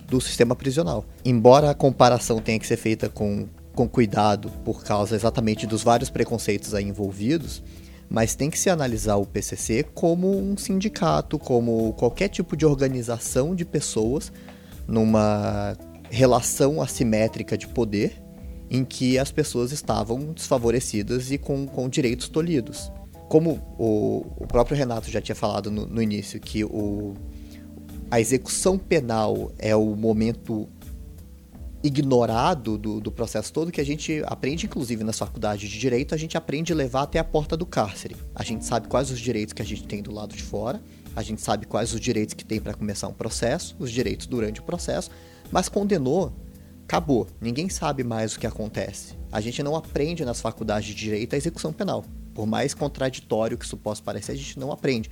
do sistema prisional. Embora a comparação tenha que ser feita com, com cuidado por causa exatamente dos vários preconceitos aí envolvidos, mas tem que se analisar o PCC como um sindicato, como qualquer tipo de organização de pessoas numa relação assimétrica de poder em que as pessoas estavam desfavorecidas e com, com direitos tolhidos. Como o, o próprio Renato já tinha falado no, no início, que o, a execução penal é o momento ignorado do, do, processo todo que a gente aprende, inclusive nas faculdades de direito, a gente aprende a levar até a porta do cárcere. A gente sabe quais os direitos que a gente tem do lado de fora, a gente sabe quais os direitos que tem para começar um processo, os direitos durante o processo, mas condenou, acabou. Ninguém sabe mais o que acontece. A gente não aprende nas faculdades de direito a execução penal. Por mais contraditório que isso possa parecer, a gente não aprende.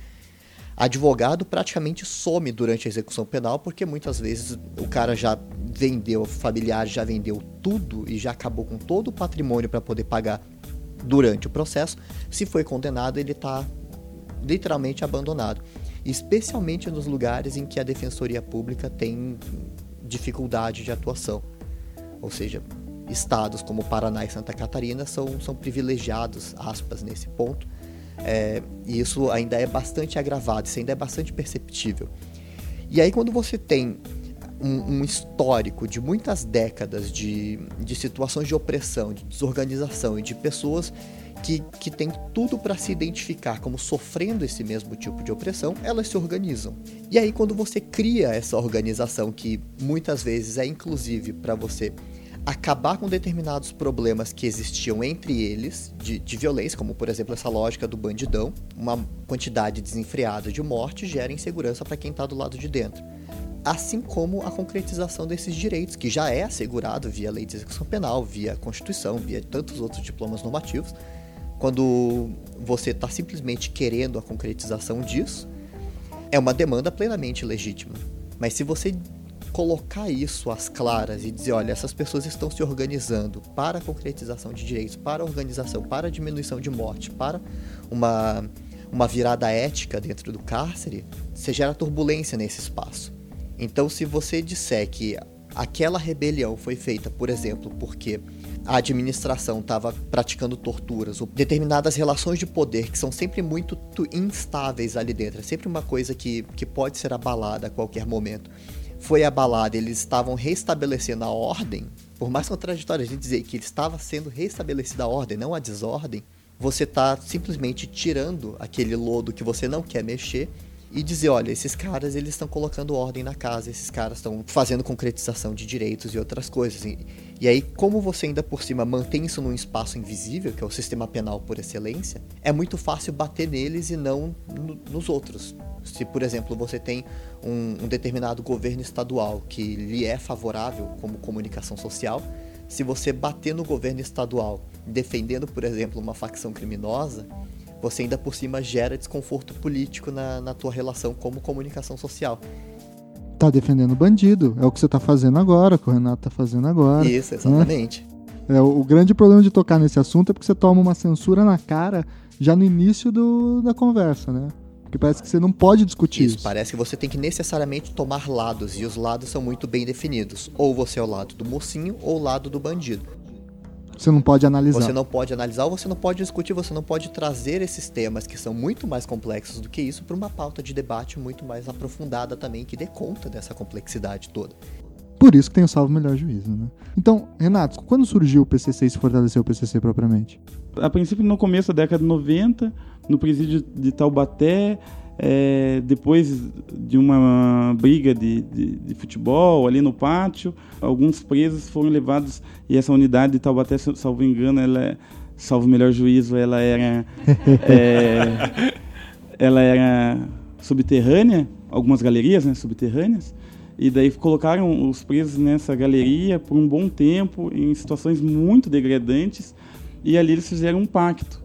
Advogado praticamente some durante a execução penal, porque muitas vezes o cara já vendeu, o familiar já vendeu tudo e já acabou com todo o patrimônio para poder pagar durante o processo. Se foi condenado, ele está literalmente abandonado. Especialmente nos lugares em que a defensoria pública tem dificuldade de atuação. Ou seja, estados como Paraná e Santa Catarina são, são privilegiados, aspas, nesse ponto. É, e isso ainda é bastante agravado, isso ainda é bastante perceptível. E aí, quando você tem um, um histórico de muitas décadas de, de situações de opressão, de desorganização e de pessoas que, que têm tudo para se identificar como sofrendo esse mesmo tipo de opressão, elas se organizam. E aí, quando você cria essa organização, que muitas vezes é inclusive para você acabar com determinados problemas que existiam entre eles, de, de, violência, como por exemplo essa lógica do bandidão, uma quantidade desenfreada de morte gera insegurança para quem está do lado de dentro. Assim como a concretização desses direitos, que já é assegurado via lei de execução penal, via Constituição, via tantos outros diplomas normativos. Quando você está simplesmente querendo a concretização disso, é uma demanda plenamente legítima. Mas se você colocar isso às claras e dizer, olha, essas pessoas estão se organizando para a concretização de direitos, para a organização, para a diminuição de morte, para uma, uma virada ética dentro do cárcere, você gera turbulência nesse espaço. Então, se você disser que aquela rebelião foi feita, por exemplo, porque a administração estava praticando torturas, ou determinadas relações de poder que são sempre muito instáveis ali dentro, é sempre uma coisa que, que pode ser abalada a qualquer momento foi abalada, eles estavam restabelecendo a ordem, por mais contraditório a gente dizer que estava sendo restabelecida a ordem, não a desordem, você está simplesmente tirando aquele lodo que você não quer mexer e dizer, olha, esses caras eles estão colocando ordem na casa, esses caras estão fazendo concretização de direitos e outras coisas. E, e aí, como você ainda por cima mantém isso num espaço invisível, que é o sistema penal por excelência, é muito fácil bater neles e não no, nos outros. Se, por exemplo, você tem um, um determinado governo estadual que lhe é favorável como comunicação social, se você bater no governo estadual defendendo, por exemplo, uma facção criminosa, você ainda por cima gera desconforto político na, na tua relação como comunicação social. Tá defendendo bandido, é o que você tá fazendo agora, que o Renato tá fazendo agora. Isso, exatamente. Né? É, o, o grande problema de tocar nesse assunto é porque você toma uma censura na cara já no início do, da conversa, né? Porque parece que você não pode discutir isso. isso. Parece que você tem que necessariamente tomar lados, e os lados são muito bem definidos. Ou você é o lado do mocinho ou o lado do bandido. Você não pode analisar. Você não pode analisar ou você não pode discutir, você não pode trazer esses temas que são muito mais complexos do que isso para uma pauta de debate muito mais aprofundada também, que dê conta dessa complexidade toda. Por isso que tem o salvo melhor juízo, né? Então, Renato, quando surgiu o PCC e se fortaleceu o PCC propriamente? A princípio, no começo da década de 90, no presídio de Taubaté, é, depois de uma briga de, de, de, futebol ali no pátio, alguns presos foram levados e essa unidade de Taubaté, salvo engano, ela é, salvo melhor juízo, ela era é, ela era subterrânea, algumas galerias, né, subterrâneas, e daí colocaram os presos nessa galeria por um bom tempo em situações muito degradantes e ali eles fizeram um pacto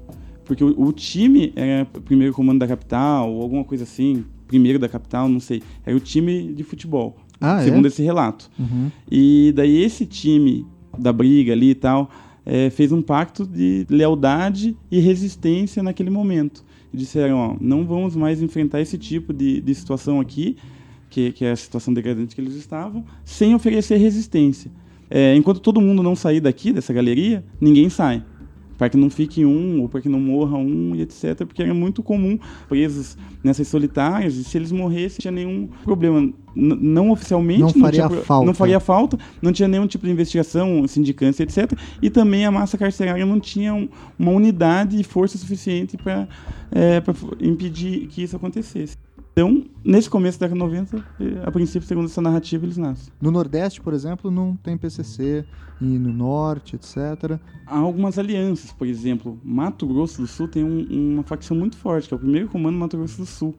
porque o, o time era primeiro comando da capital, ou alguma coisa assim, primeiro da capital, não sei. Era o time de futebol, ah, é? segundo é? esse relato. Uhum. E daí esse time da briga ali e tal, é, fez um pacto de lealdade e resistência naquele momento. E disseram, ó, não vamos mais enfrentar esse tipo de, de situação aqui, que, que é a situação degradante que eles estavam, sem oferecer resistência. É, enquanto todo mundo não sair daqui, dessa galeria, ninguém sai para que não fique um ou para que não morra um e etc. Porque era muito comum presos nessas solitárias e se eles morressem não tinha nenhum problema. N não oficialmente não faria não tinha, falta. não faria falta, não tinha nenhum tipo de investigação, sindicância, etc. E também a massa carcerária não tinha um, uma unidade e força suficiente para é, impedir que isso acontecesse. Então, nesse começo da década de 90, eh, a princípio, segundo essa narrativa, eles nascem. No Nordeste, por exemplo, não tem PCC, e no Norte, etc. Há algumas alianças, por exemplo, Mato Grosso do Sul tem um, uma facção muito forte, que é o primeiro comando Mato Grosso do Sul.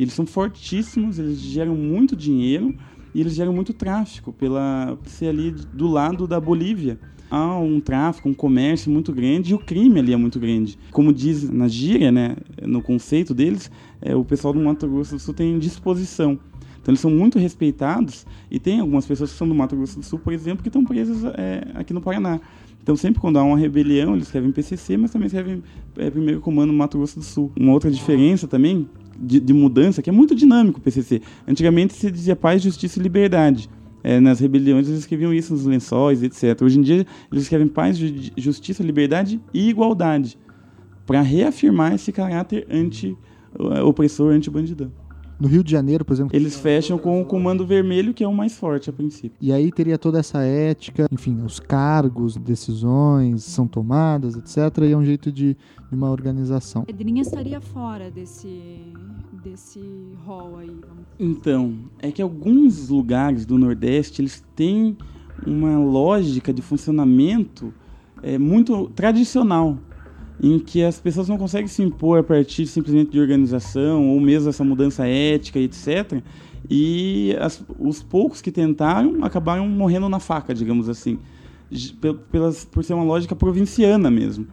Eles são fortíssimos, eles geram muito dinheiro e eles geram muito tráfico pela ser ali do lado da Bolívia. Há um tráfico, um comércio muito grande e o crime ali é muito grande. Como diz na gíria, né, no conceito deles, é, o pessoal do Mato Grosso do Sul tem disposição. Então eles são muito respeitados e tem algumas pessoas que são do Mato Grosso do Sul, por exemplo, que estão presas é, aqui no Paraná. Então sempre quando há uma rebelião, eles escrevem PCC, mas também escrevem é, Primeiro Comando Mato Grosso do Sul. Uma outra diferença também de, de mudança, que é muito dinâmico o PCC. Antigamente se dizia paz, justiça e liberdade. É, nas rebeliões eles escreviam isso nos lençóis, etc. Hoje em dia eles escrevem paz, justiça, liberdade e igualdade para reafirmar esse caráter anti-opressor, anti-bandidão. No Rio de Janeiro, por exemplo. Eles fecham com o Comando Vermelho, que é o mais forte a princípio. E aí teria toda essa ética, enfim, os cargos, decisões são tomadas, etc. E é um jeito de, de uma organização. Pedrinha estaria fora desse desse rol aí. Então, é que alguns lugares do Nordeste eles têm uma lógica de funcionamento é, muito tradicional em que as pessoas não conseguem se impor a partir simplesmente de organização ou mesmo essa mudança ética, etc. E as, os poucos que tentaram acabaram morrendo na faca, digamos assim, pelas, por ser uma lógica provinciana mesmo.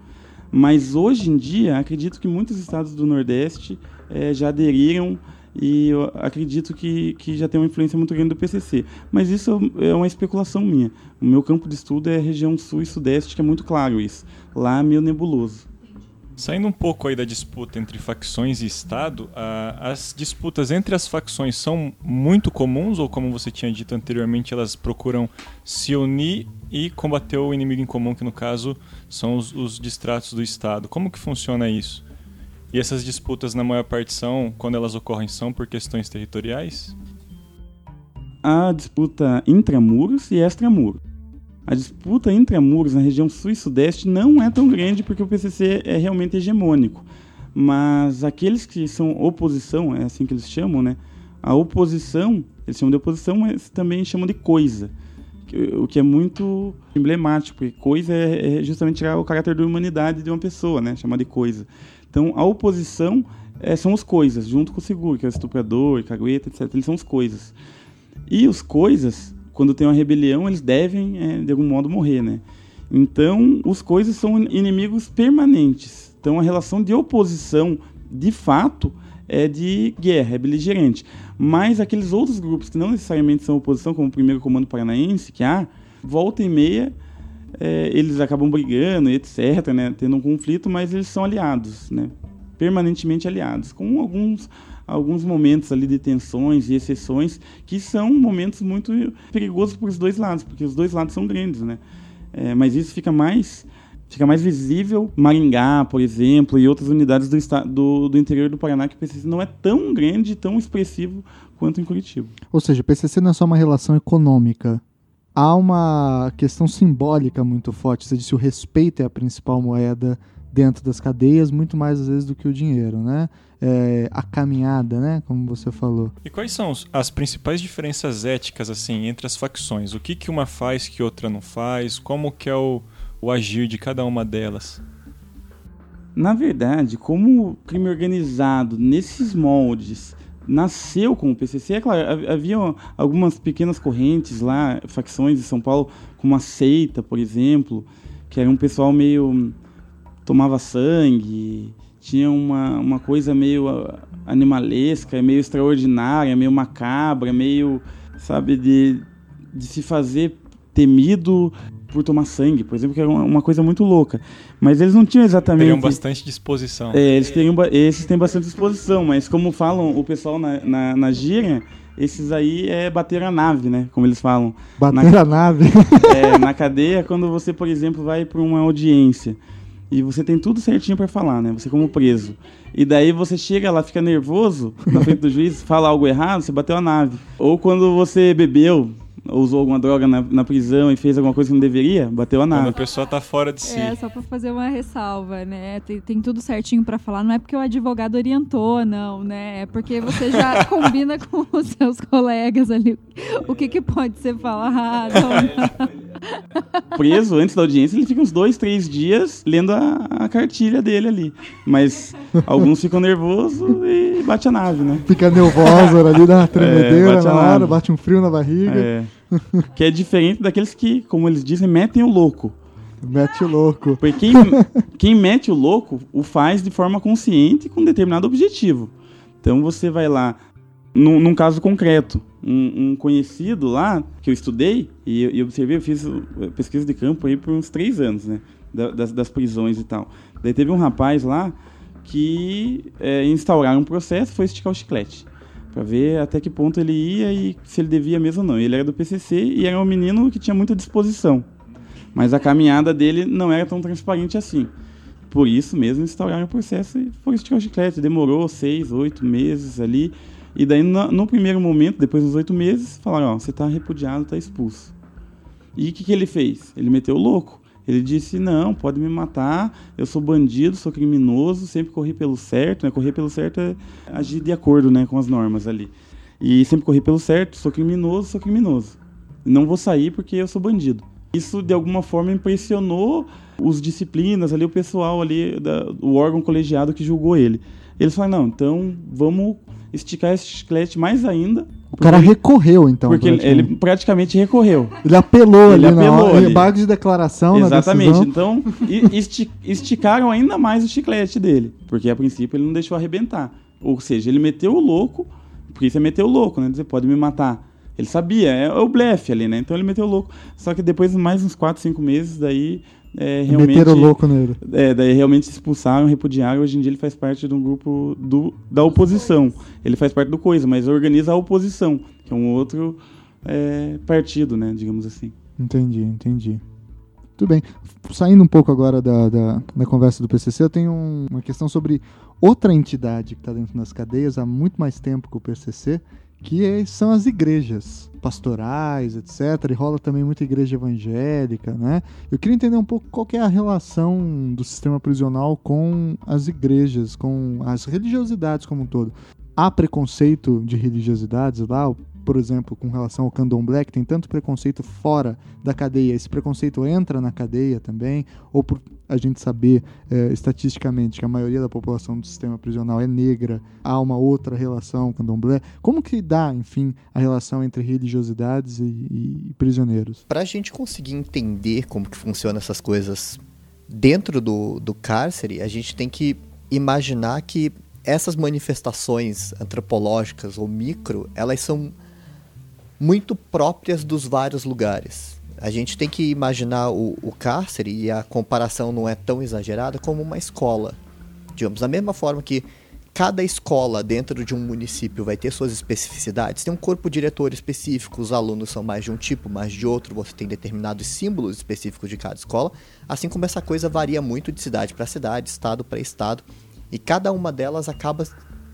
Mas hoje em dia, acredito que muitos estados do Nordeste é, já aderiram e acredito que, que já tem uma influência muito grande do PCC. Mas isso é uma especulação minha. O meu campo de estudo é a região sul e sudeste, que é muito claro isso. Lá é meio nebuloso. Saindo um pouco aí da disputa entre facções e Estado, as disputas entre as facções são muito comuns ou, como você tinha dito anteriormente, elas procuram se unir e combater o inimigo em comum, que no caso são os, os distratos do Estado. Como que funciona isso? E essas disputas, na maior parte, são, quando elas ocorrem, são por questões territoriais? A disputa intramuros e extramuros. A disputa intramuros na região sul e sudeste não é tão grande porque o PCC é realmente hegemônico. Mas aqueles que são oposição, é assim que eles chamam, né? A oposição, eles chamam de oposição, mas também chamam de coisa. O que é muito emblemático, porque coisa é, é justamente tirar o caráter da humanidade de uma pessoa, né? Chamar de coisa. Então, a oposição é, são os coisas, junto com o seguro, que é o estuprador, cagueta, etc. Eles são os coisas. E os coisas quando tem uma rebelião, eles devem, é, de algum modo, morrer, né? Então, os coisas são inimigos permanentes. Então, a relação de oposição, de fato, é de guerra, é beligerante. Mas aqueles outros grupos que não necessariamente são oposição, como o primeiro comando paranaense, que há, volta e meia, é, eles acabam brigando, etc., né? Tendo um conflito, mas eles são aliados, né? Permanentemente aliados, com alguns alguns momentos ali de tensões e exceções que são momentos muito perigosos para os dois lados, porque os dois lados são grandes, né? É, mas isso fica mais fica mais visível Maringá, por exemplo, e outras unidades do, estado, do, do interior do Paraná que o PCC não é tão grande, tão expressivo quanto em Curitiba. Ou seja, o PCC não é só uma relação econômica. Há uma questão simbólica muito forte. Você disse o respeito é a principal moeda dentro das cadeias, muito mais às vezes do que o dinheiro, né? é, a caminhada, né? Como você falou. E quais são as principais diferenças éticas assim entre as facções? O que, que uma faz que outra não faz? Como que é o, o agir de cada uma delas? Na verdade, como o crime organizado nesses moldes nasceu com o PCC, é claro, havia algumas pequenas correntes lá, facções de São Paulo, como a Seita, por exemplo, que era um pessoal meio tomava sangue, tinha uma, uma coisa meio ah, animalesca, meio extraordinária, meio macabra, meio, sabe, de, de se fazer temido por tomar sangue, por exemplo, que era uma, coisa muito louca. Mas eles não tinham exatamente. Teriam bastante disposição. É, eles, teriam, esses têm bastante disposição, mas como falam o pessoal na, na, na gíria, esses aí é bater a nave, né? Como eles falam. Bater na, a nave? É, na cadeia, quando você, por exemplo, vai para uma audiência e você tem tudo certinho para falar, né? Você como preso. E daí você chega lá, fica nervoso na frente do juiz, fala algo errado, você bateu a nave. Ou quando você bebeu, usou alguma droga na, na, prisão e fez alguma coisa que não deveria, bateu a nave. Quando a pessoa tá fora de si. É, só pra fazer uma ressalva, né? Tem, tem tudo certinho para falar. Não é porque o advogado orientou, não, né? É porque você já combina com os seus colegas ali o que, que pode ser falado. Preso antes da audiência, ele fica uns dois, três dias lendo a, a cartilha dele ali. Mas alguns ficam nervosos e bate a nave, né? Fica nervosa ali, dá uma tremedeira bate a na hora, bate um frio na barriga, É. que é diferente daqueles que, como eles dizem, metem o louco. mete o louco. Porque quem, quem mete o louco o faz de forma consciente com um determinado objetivo. Então você vai lá, num, num caso concreto, um, um conhecido lá que eu estudei e, e observei, eu fiz uh, pesquisa de campo aí por uns três anos, né? da- Das, das prisões e tal. Daí teve um rapaz lá que é, instauraram um processo, foi esticar o chiclete. Pra ver até que ponto ele ia e se ele devia mesmo ou não. Ele era do PCC e era um menino que tinha muita disposição. Mas a caminhada dele não era tão transparente assim. Por isso mesmo instauraram o processo e foram esticar o chiclete. Demorou seis, oito meses ali. E daí, no, no primeiro momento, depois dos oito meses, falaram: Ó, você está repudiado, está expulso. E o que, que ele fez? Ele meteu o louco. Ele disse: Não, pode me matar, eu sou bandido, sou criminoso, sempre corri pelo certo. Né? Correr pelo certo é agir de acordo né, com as normas ali. E sempre corri pelo certo, sou criminoso, sou criminoso. Não vou sair porque eu sou bandido. Isso de alguma forma impressionou os disciplinas ali, o pessoal ali, da, o órgão colegiado que julgou ele. Eles falaram: Não, então vamos esticar esse chiclete mais ainda. O cara recorreu, então. Porque ele, praticamente. ele praticamente recorreu. Ele apelou Ele ali na apelou hora, ali. embargo de declaração Exatamente. na. Então, esti- esticaram ainda mais o chiclete dele. Porque a princípio ele não deixou arrebentar. Ou seja, ele meteu o louco, porque isso é meter o louco, né? Dizer, pode me matar. Ele sabia, é, é o blefe ali, né? Então ele meteu o louco. Só que depois de mais uns 4, 5 meses, daí é, realmente. Meteram louco nele. É, daí realmente expulsaram, repudiaram. Hoje em dia ele faz parte de um grupo do, da oposição. Ele faz parte do Coisa, mas organiza a oposição, que é um outro é, partido, né? Digamos assim. Entendi, entendi. Tudo bem. Saindo um pouco agora da, da, da conversa do PCC, eu tenho um- uma questão sobre outra entidade que está dentro das cadeias há muito mais tempo que o PCC, que é- são as igrejas pastorais, etc. E rola também muita igreja evangélica, né? Eu queria entender um pouco qual é a relação do sistema prisional com as igrejas, com as religiosidades como um todo. Há preconceito de religiosidades lá? Por exemplo, com relação ao candomblé, que tem tanto preconceito fora da cadeia, esse preconceito entra na cadeia também? Ou por a gente saber eh, estatisticamente que a maioria da população do sistema prisional é negra, há uma outra relação com candomblé? Como que dá, enfim, a relação entre religiosidades e, e prisioneiros? Para a gente conseguir entender como que funcionam essas coisas dentro do, do cárcere, a gente tem que imaginar que essas manifestações antropológicas ou micro, elas são muito próprias dos vários lugares. A gente tem que imaginar o, o cárcere, e a comparação não é tão exagerada, como uma escola. Digamos, da mesma forma que cada escola dentro de um município vai ter suas especificidades, tem um corpo diretor específico, os alunos são mais de um tipo, mais de outro, você tem determinados símbolos específicos de cada escola, assim como essa coisa varia muito de cidade para cidade, estado para estado, e cada uma delas acaba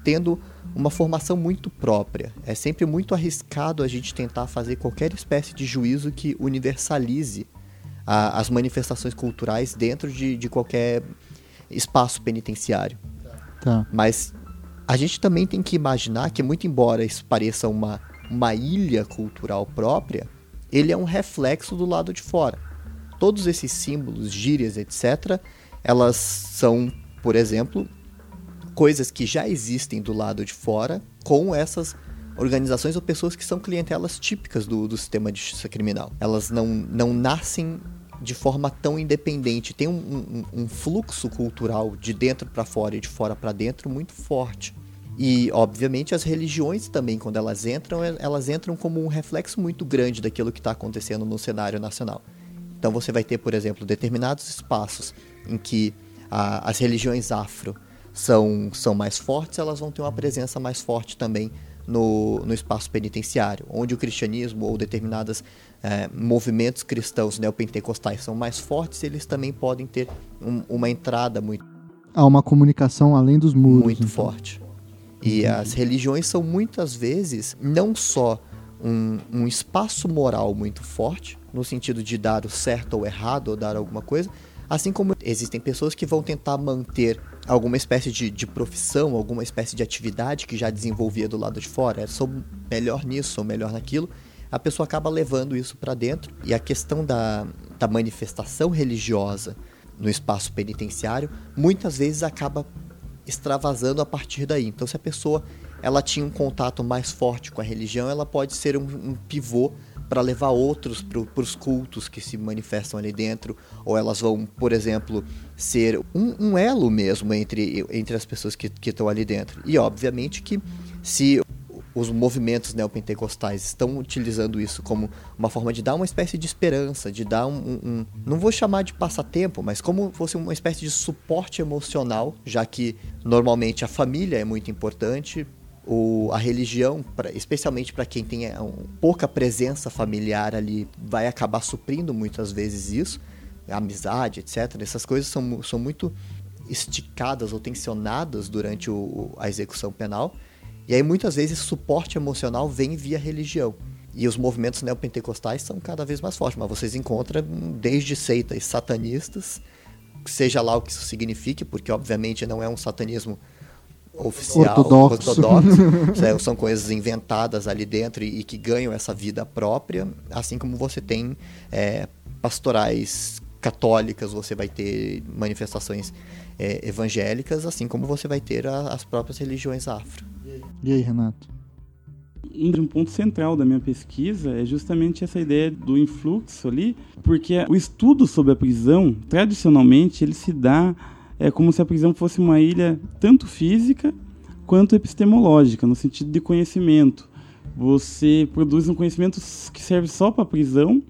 tendo uma formação muito própria. É sempre muito arriscado a gente tentar fazer qualquer espécie de juízo que universalize a- as manifestações culturais dentro de, de qualquer espaço penitenciário. Tá. Mas a gente também tem que imaginar que, muito embora isso pareça uma, uma ilha cultural própria, ele é um reflexo do lado de fora. Todos esses símbolos, gírias, etc., elas são, por exemplo, coisas que já existem do lado de fora com essas organizações ou pessoas que são clientelas típicas do, do sistema de justiça criminal. Elas não, não nascem de forma tão independente. Tem um, um- um fluxo cultural de dentro para fora e de fora para dentro muito forte. E, obviamente, as religiões também, quando elas entram, el- elas entram como um reflexo muito grande daquilo que está acontecendo no cenário nacional. Então, você vai ter, por exemplo, determinados espaços em que a- as religiões afro são, são mais fortes, elas vão ter uma presença mais forte também no, no espaço penitenciário, onde o cristianismo ou determinados movimentos cristãos neopentecostais são mais fortes, eles também podem ter um- uma entrada muito Há uma comunicação além dos muros. muito então. forte. E as religiões são muitas vezes não só um, um espaço moral muito forte, no sentido de dar o certo ou errado, ou dar alguma coisa, assim como existem pessoas que vão tentar manter alguma espécie de, de profissão, alguma espécie de atividade que já desenvolvia do lado de fora. Eu sou melhor nisso, sou melhor naquilo. a pessoa acaba levando isso para dentro. E a questão da, da manifestação religiosa no espaço penitenciário, muitas vezes acaba extravasando a partir daí. Então, se a pessoa ela tinha um contato mais forte com a religião, ela pode ser um, um pivô para levar outros para os cultos que se manifestam ali dentro, ou elas vão, por exemplo, ser um, um elo mesmo entre, entre as pessoas que estão ali dentro. E obviamente que se os movimentos neopentecostais estão utilizando isso como uma forma de dar uma espécie de esperança, de dar um, um, um, não vou chamar de passatempo, mas como fosse uma espécie de suporte emocional, já que normalmente a família é muito importante, o, a religião, pra, especialmente para quem tem é, pouca presença familiar ali, vai acabar suprindo muitas vezes isso, amizade, etc. Essas coisas são, são muito esticadas ou tensionadas durante o, a execução penal. E aí muitas vezes esse suporte emocional vem via religião. E os movimentos neopentecostais são cada vez mais fortes, mas vocês encontram desde seitas satanistas, seja lá o que isso signifique, porque obviamente não é um satanismo oficial, ortodoxo. ortodoxo. são coisas inventadas ali dentro e, e, que ganham essa vida própria, assim como você tem é, pastorais católicas, você vai ter manifestações é, evangélicas, assim como você vai ter a, as próprias religiões afro. E aí, Renato? Um ponto central da minha pesquisa é justamente essa ideia do influxo ali, porque o estudo sobre a prisão, tradicionalmente, ele se dá é como se a prisão fosse uma ilha tanto física quanto epistemológica, no sentido de conhecimento. Você produz um conhecimento que serve só para a prisão,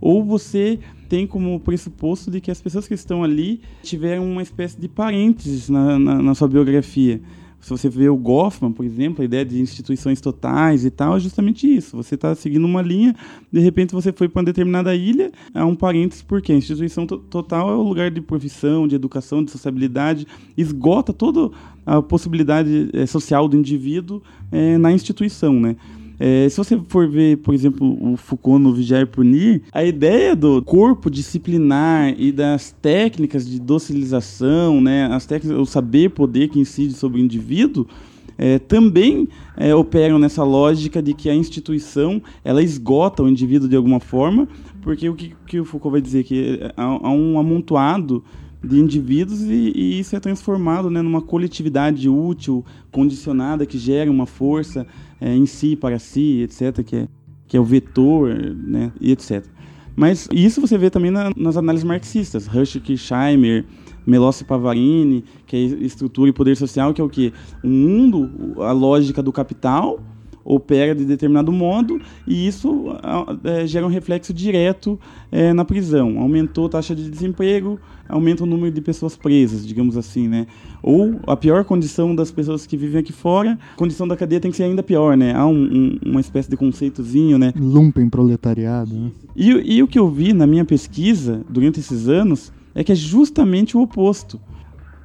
ou você tem como pressuposto de que as pessoas que estão ali tiveram uma espécie de parênteses na, na, na sua biografia. Se você vê o Goffman, por exemplo, a ideia de instituições totais e tal, é justamente isso. Você está seguindo uma linha, de repente você foi para uma determinada ilha, há um parênteses, porque a instituição total é o lugar de profissão, de educação, de sociabilidade, esgota toda a possibilidade é, social do indivíduo é, na instituição, né? É, se você for ver, por exemplo, o Foucault no Vigiar e Punir, a ideia do corpo disciplinar e das técnicas de docilização, né, as técnicas, o saber-poder que incide sobre o indivíduo, é, também é, operam nessa lógica de que a instituição ela esgota o indivíduo de alguma forma, porque o que, que o Foucault vai dizer? Que há, há um amontoado de indivíduos e, e, isso é transformado né, numa coletividade útil, condicionada, que gera uma força é, em si, para si, etc., que é, que é o vetor, né, e etc. Mas isso você vê também na, nas análises marxistas, Rushik, Scheimer, Melossi Pavarini, que é estrutura e poder social, que é o que? O mundo, a lógica do capital, opera de determinado modo e isso é, gera um reflexo direto é, na prisão. Aumentou a taxa de desemprego, aumenta o número de pessoas presas, digamos assim, né? Ou a pior condição das pessoas que vivem aqui fora, a condição da cadeia tem que ser ainda pior, né? Há um, um, uma espécie de conceitozinho, né? Lumpen proletariado, né? E, e o que eu vi na minha pesquisa durante esses anos é que é justamente o oposto.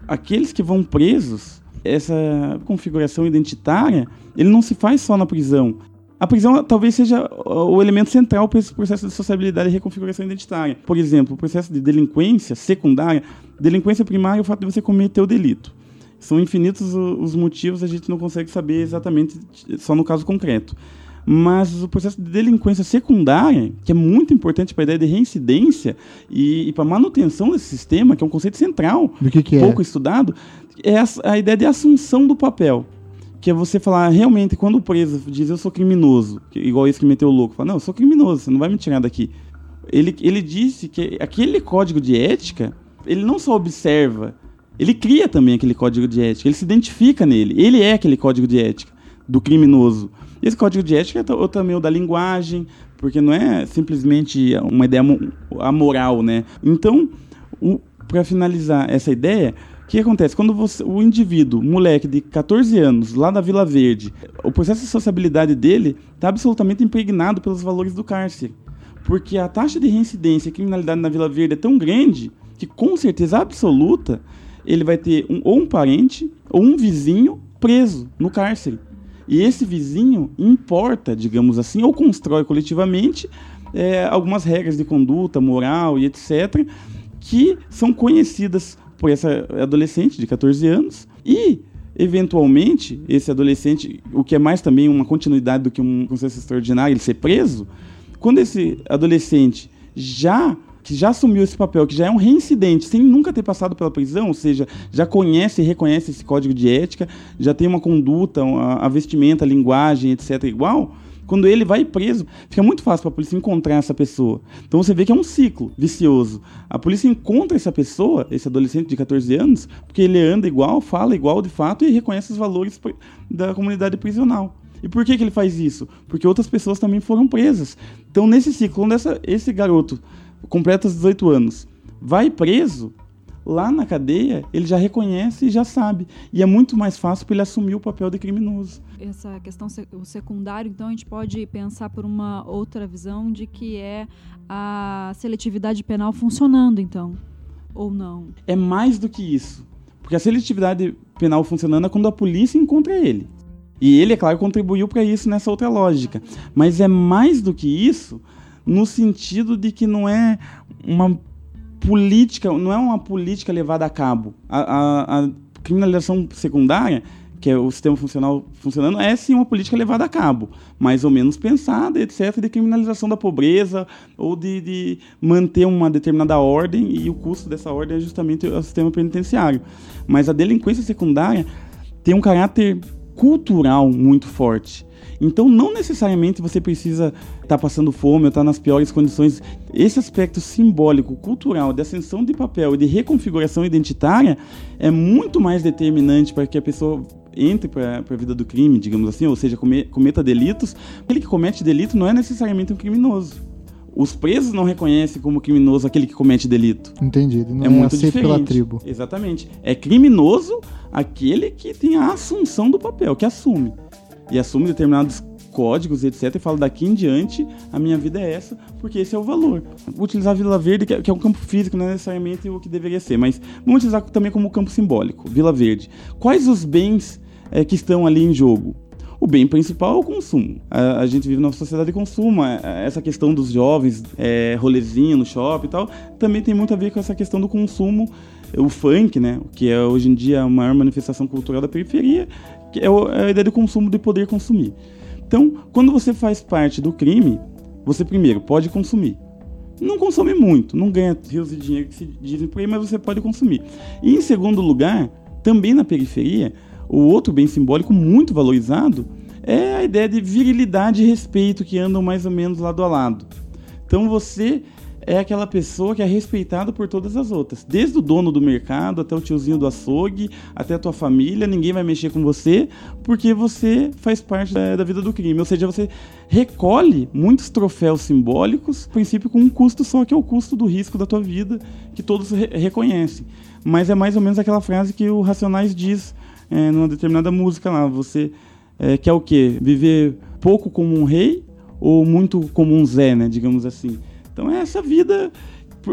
Aqueles que vão presos, essa configuração identitária, ele não se faz só na prisão. A prisão talvez seja o elemento central para esse processo de sociabilidade e reconfiguração identitária. Por exemplo, o processo de delinquência secundária, delinquência primária é o fato de você cometer o delito. São infinitos os motivos, a gente não consegue saber exatamente só no caso concreto. Mas o processo de delinquência secundária, que é muito importante para a ideia de reincidência e, e para a manutenção desse sistema, que é um conceito central, que que é? pouco estudado, é a, ideia de assunção do papel que é você falar, realmente, quando o preso diz eu sou criminoso, igual esse que meteu o louco, fala, não, eu sou criminoso, você não vai me tirar daqui. Ele, ele disse que aquele código de ética, ele não só observa, ele cria também aquele código de ética, ele se identifica nele, ele é aquele código de ética do criminoso. Esse código de ética é também o da linguagem, porque não é simplesmente uma ideia amoral, né? Então, para finalizar essa ideia, o que acontece? Quando você, o indivíduo, moleque de 14 anos, lá da Vila Verde, o processo de sociabilidade dele está absolutamente impregnado pelos valores do cárcere. Porque a taxa de reincidência e criminalidade na Vila Verde é tão grande que, com certeza absoluta, ele vai ter um, ou um parente ou um vizinho preso no cárcere. E esse vizinho importa, digamos assim, ou constrói coletivamente é, algumas regras de conduta, moral e etc., que são conhecidas por essa adolescente de 14 anos e eventualmente, esse adolescente, o que é mais também uma continuidade do que um processo extraordinário, ele ser preso, quando esse adolescente já que já assumiu esse papel, que já é um reincidente, sem nunca ter passado pela prisão, ou seja, já conhece e reconhece esse código de ética, já tem uma conduta, a vestimenta, a linguagem, etc. igual, quando ele vai preso, fica muito fácil para a polícia encontrar essa pessoa. Então você vê que é um ciclo vicioso. A polícia encontra essa pessoa, esse adolescente de 14 anos, porque ele anda igual, fala igual de fato e reconhece os valores da comunidade prisional. E por que, que ele faz isso? Porque outras pessoas também foram presas. Então, nesse ciclo, quando essa, esse garoto completa os 18 anos, vai preso, lá na cadeia ele já reconhece e já sabe. E é muito mais fácil para ele assumir o papel de criminoso. Essa questão o secundário, então a gente pode pensar por uma outra visão de que é a seletividade penal funcionando, então, ou não? É mais do que isso. Porque a seletividade penal funcionando é quando a polícia encontra ele. E ele, é claro, contribuiu para isso nessa outra lógica. Mas é mais do que isso no sentido de que não é uma política, não é uma política levada a cabo. A, a, a criminalização secundária, que é o sistema funcional funcionando, é sim uma política levada a cabo, mais ou menos pensada, etc., de criminalização da pobreza ou de, de manter uma determinada ordem e o custo dessa ordem é justamente o sistema penitenciário. Mas a delinquência secundária tem um caráter cultural muito forte. Então, não necessariamente você precisa estar tá passando fome ou estar tá nas piores condições. Esse aspecto simbólico, cultural, de ascensão de papel e de reconfiguração identitária é muito mais determinante para que a pessoa entre para a vida do crime, digamos assim, ou seja, cometa delitos. Aquele que comete delito não é necessariamente um criminoso. Os presos não reconhecem como criminoso aquele que comete delito. Entendi. Não é, é muito diferente. pela tribo. Exatamente. É criminoso aquele que tem a assunção do papel, que assume e assume determinados códigos, etc. E fala daqui em diante a minha vida é essa, porque esse é o valor. Utilizar a Vila Verde, que é, que é um campo físico, não é necessariamente o que deveria ser, mas vamos utilizar também como campo simbólico, Vila Verde. Quais os bens é, que estão ali em jogo? O bem principal é o consumo. A, a gente vive numa sociedade de consumo. É, essa questão dos jovens, é, rolezinho no shopping e tal, também tem muito a ver com essa questão do consumo o funk, né, que é hoje em dia a maior manifestação cultural da periferia, que é, é a ideia do consumo de poder consumir. Então, quando você faz parte do crime, você primeiro pode consumir. Não consome muito, não ganha rios de dinheiro que se dizem por aí, mas você pode consumir. E em segundo lugar, também na periferia, o outro bem simbólico muito valorizado é a ideia de virilidade e respeito que andam mais ou menos lado a lado. Então você é aquela pessoa que é respeitada por todas as outras. Desde o dono do mercado até o tiozinho do açougue, até a tua família, ninguém vai mexer com você porque você faz parte da, da vida do crime. Ou seja, você recolhe muitos troféus simbólicos, a princípio com um custo só, que é o custo do risco da tua vida, que todos re reconhecem. Mas é mais ou menos aquela frase que o Racionais diz é, numa determinada música lá. Você é, quer o quê? Viver pouco como um rei ou muito como um Zé, né? Digamos assim. Então é essa vida,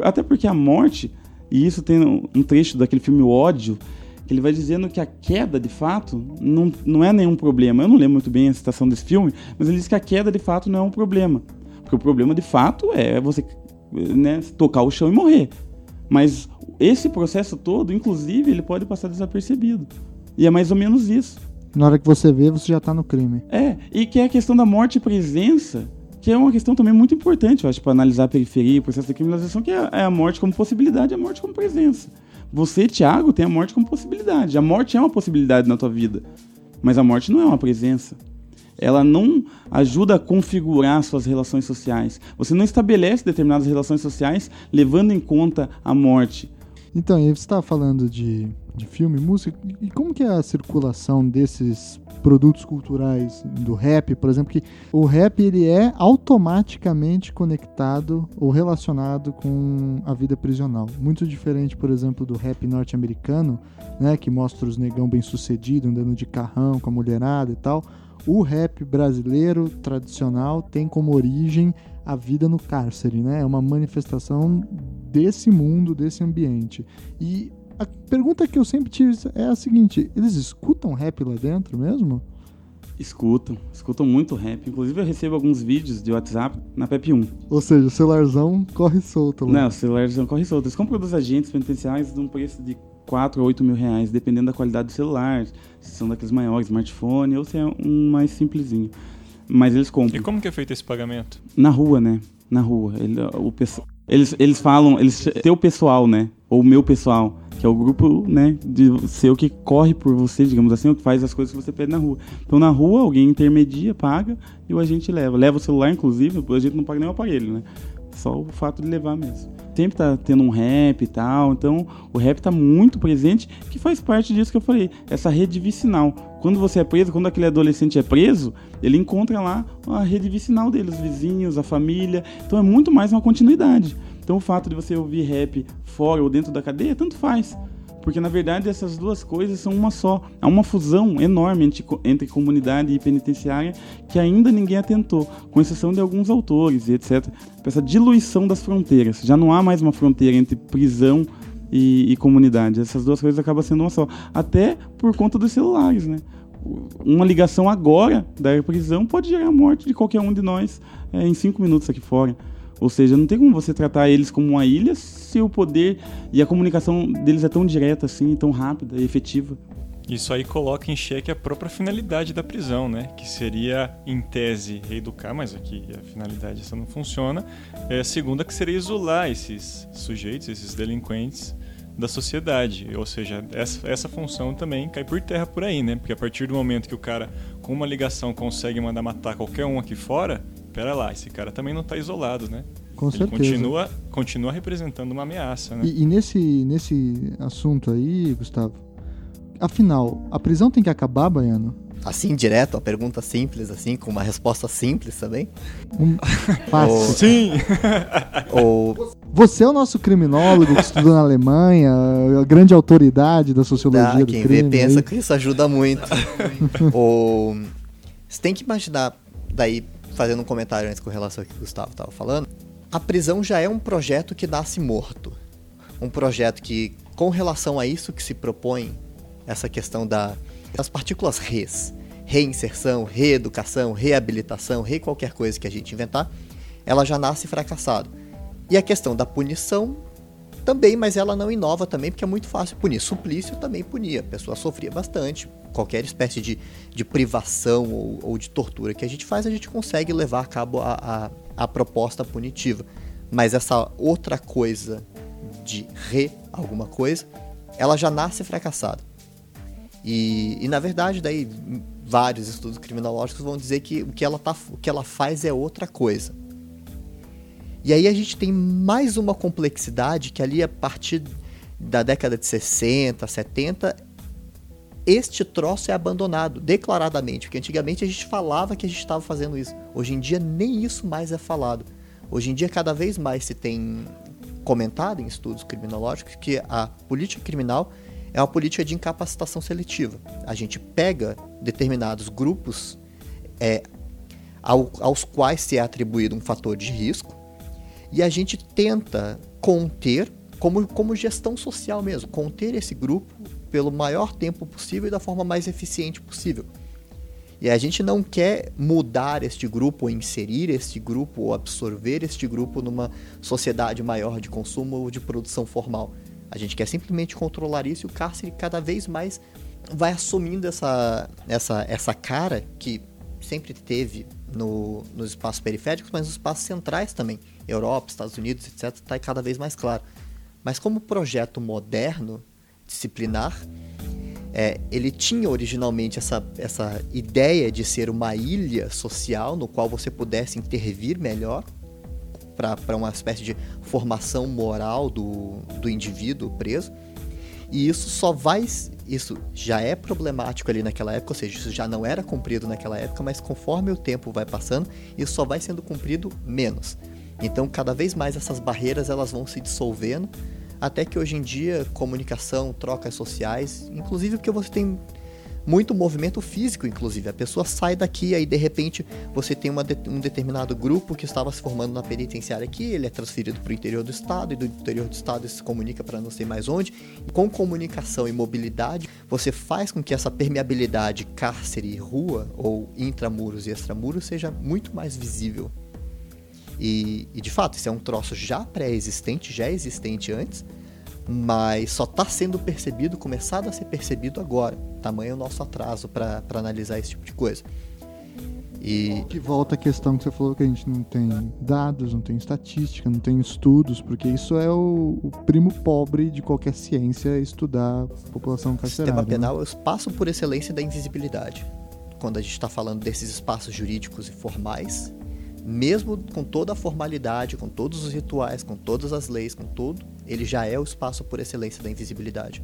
até porque a morte, e isso tem um trecho daquele filme O Ódio, que ele vai dizendo que a queda, de fato, não, não é nenhum problema. Eu não lembro muito bem a citação desse filme, mas ele diz que a queda, de fato, não é um problema. Porque o problema, de fato, é você né, tocar o chão e morrer. Mas esse processo todo, inclusive, ele pode passar desapercebido. E é mais ou menos isso. Na hora que você vê, você já está no crime. É, e que é a questão da morte e presença que é uma questão também muito importante, eu acho, para analisar a periferia, o processo de criminalização, que é, é a morte como possibilidade a morte como presença. Você, Tiago, tem a morte como possibilidade. A morte é uma possibilidade na tua vida, mas a morte não é uma presença. Ela não ajuda a configurar suas relações sociais. Você não estabelece determinadas relações sociais levando em conta a morte. Então, você estava falando de, de filme, música, e como que é a circulação desses produtos culturais do rap, por exemplo, que o rap ele é automaticamente conectado ou relacionado com a vida prisional. Muito diferente, por exemplo, do rap norte-americano, né, que mostra os negão bem-sucedido andando de carrão com a mulherada e tal. O rap brasileiro tradicional tem como origem a vida no cárcere, né? É uma manifestação desse mundo, desse ambiente. E a pergunta que eu sempre tive é a seguinte: eles escutam rap lá dentro mesmo? Escutam, escutam muito rap. Inclusive eu recebo alguns vídeos de WhatsApp na PEP 1. Ou seja, o celularzão corre solto lá. Não, o celularzão corre solto. Eles compram dos agentes penitenciários de um preço de 4 a 8 mil reais, dependendo da qualidade do celular, se são daqueles maiores, smartphone, ou se é um mais simplesinho. Mas eles compram. E como que é feito esse pagamento? Na rua, né? Na rua. Ele, o, eles, eles falam, eles teu pessoal, né? Ou meu pessoal, que é o grupo, né, de seu que corre por você, digamos assim, o que faz as coisas que você pede na rua. Então na rua alguém intermedia, paga e o agente leva. Leva o celular, inclusive, o agente não paga nem o aparelho, né? Só o fato de levar mesmo. Sempre tá tendo um rap e tal, então o rap tá muito presente, que faz parte disso que eu falei, essa rede vicinal. Quando você é preso, quando aquele adolescente é preso, ele encontra lá a rede vicinal dele, os vizinhos, a família. Então é muito mais uma continuidade. Então o fato de você ouvir rap fora ou dentro da cadeia, tanto faz. Porque na verdade essas duas coisas são uma só. Há uma fusão enorme entre, entre comunidade e penitenciária que ainda ninguém atentou, com exceção de alguns autores e etc. Essa diluição das fronteiras. Já não há mais uma fronteira entre prisão e, e comunidade. Essas duas coisas acabam sendo uma só. Até por conta dos celulares, né? Uma ligação agora da prisão pode gerar a morte de qualquer um de nós é, em cinco minutos aqui fora. Ou seja, não tem como você tratar eles como uma ilha se o poder e a comunicação deles é tão direta assim, tão rápida e efetiva. Isso aí coloca em xeque a própria finalidade da prisão, né? Que seria, em tese, reeducar, mas aqui a finalidade essa não funciona. É, a segunda que seria isolar esses sujeitos, esses delinquentes da sociedade. Ou seja, essa, essa função também cai por terra por aí, né? Porque a partir do momento que o cara, com uma ligação, consegue mandar matar qualquer um aqui fora, pera lá, esse cara também não está isolado, né? Com Ele certeza. Continua, continua representando uma ameaça, né? E, e, nesse, nesse assunto aí, Gustavo, afinal, a prisão tem que acabar, Baiano? Assim, direto, a pergunta simples, assim, com uma resposta simples também? Um, fácil. Ou- Sim! Ou Você é o nosso criminólogo que estudou na Alemanha, a grande autoridade da sociologia Ah, do quem crime. vê pensa aí. que isso ajuda muito. Ou você tem que imaginar, daí fazendo um comentário antes com relação ao que o Gustavo estava falando, a prisão já é um projeto que nasce morto. Um projeto que, com relação a isso que se propõe, essa questão da, das partículas res, reinserção, reeducação, reabilitação, re qualquer coisa que a gente inventar, ela já nasce fracassado. E a questão da punição também, mas ela não inova também, porque é muito fácil punir. Suplício também punia, a pessoa sofria bastante. Qualquer espécie de, de privação ou, ou de tortura que a gente faz, a gente consegue levar a cabo a, a, a proposta punitiva. Mas essa outra coisa de re alguma coisa, ela já nasce fracassada. E, e na verdade, daí vários estudos criminológicos vão dizer que o que ela, tá, o que ela faz é outra coisa. E aí a gente tem mais uma complexidade que ali a partir da década de 60, 70, este troço é abandonado declaradamente, porque antigamente a gente falava que a gente estava fazendo isso. Hoje em dia nem isso mais é falado. Hoje em dia cada vez mais se tem comentado em estudos criminológicos que a política criminal é uma política de incapacitação seletiva. A gente pega determinados grupos é, ao- aos quais se é atribuído um fator de risco e a gente tenta conter, como, como gestão social mesmo, conter esse grupo pelo maior tempo possível e da forma mais eficiente possível. E a gente não quer mudar este grupo, ou inserir este grupo, ou absorver este grupo numa sociedade maior de consumo ou de produção formal. A gente quer simplesmente controlar isso e o cárcere cada vez mais vai assumindo essa, essa, essa cara que sempre teve no, nos espaços periféricos, mas nos espaços centrais também. Europa, Estados Unidos, etc., está cada vez mais claro. Mas como projeto moderno, disciplinar, é, ele tinha originalmente essa, essa ideia de ser uma ilha social no qual você pudesse intervir melhor para uma espécie de formação moral do, do indivíduo preso. E isso só vai. Isso já é problemático ali naquela época, ou seja, isso já não era cumprido naquela época, mas conforme o tempo vai passando, isso só vai sendo cumprido menos. Então, cada vez mais essas barreiras elas vão se dissolvendo, até que hoje em dia comunicação, trocas sociais, inclusive porque você tem muito movimento físico, inclusive. A pessoa sai daqui, aí de repente você tem de- um determinado grupo que estava se formando na penitenciária aqui, ele é transferido para o interior do estado, e do interior do estado se comunica para não sei mais onde. E com comunicação e mobilidade, você faz com que essa permeabilidade cárcere e rua, ou intramuros e extramuros, seja muito mais visível. E, e, de fato, isso é um troço já pré-existente, já existente antes, mas só está sendo percebido, começado a ser percebido agora. Tamanho é o nosso atraso para analisar esse tipo de coisa. E... Que volta à questão que você falou que a gente não tem dados, não tem estatística, não tem estudos, porque isso é o, o primo pobre de qualquer ciência estudar a população carcerária. O sistema né? penal né? é o espaço por excelência da invisibilidade. Quando a gente está falando desses espaços jurídicos e formais, mesmo com toda a formalidade, com todos os rituais, com todas as leis, com tudo, ele já é o espaço por excelência da invisibilidade.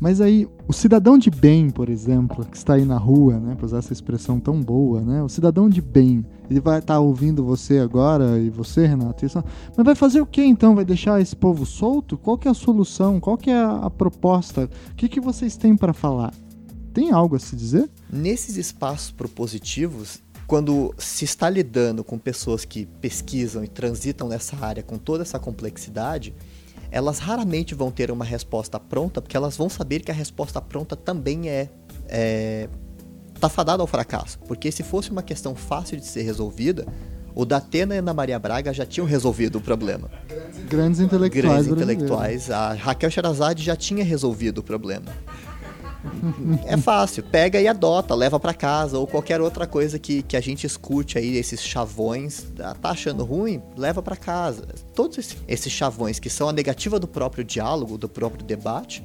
Mas aí, o cidadão de bem, por exemplo, que está aí na rua, né, para usar essa expressão tão boa, né, o cidadão de bem, ele vai estar tá ouvindo você agora e você, Renato, isso, mas vai fazer o que então? Vai deixar esse povo solto? Qual que é a solução? Qual que é a, proposta? O que, que vocês têm para falar? Tem algo a se dizer? Nesses espaços propositivos, quando se está lidando com pessoas que pesquisam e transitam nessa área com toda essa complexidade, elas raramente vão ter uma resposta pronta, porque elas vão saber que a resposta pronta também é, é tá fadada ao fracasso. Porque se fosse uma questão fácil de ser resolvida, o Datena e a Ana Maria Braga já tinham resolvido o problema. Grandes intelectuais. Grandes intelectuais. A Raquel Sherazade já tinha resolvido o problema. É fácil, pega e adota, leva para casa ou qualquer outra coisa que, que a gente escute aí, esses chavões, ah, tá achando ruim? Leva para casa. Todos esses, esses chavões que são a negativa do próprio diálogo, do próprio debate,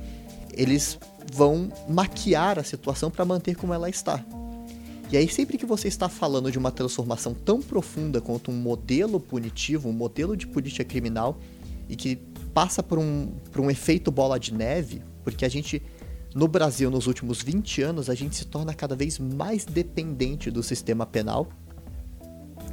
eles vão maquiar a situação para manter como ela está. E aí, sempre que você está falando de uma transformação tão profunda quanto um modelo punitivo, um modelo de política criminal, e que passa por um, por um efeito bola de neve, porque a gente no Brasil, nos últimos 20 anos, a gente se torna cada vez mais dependente do sistema penal.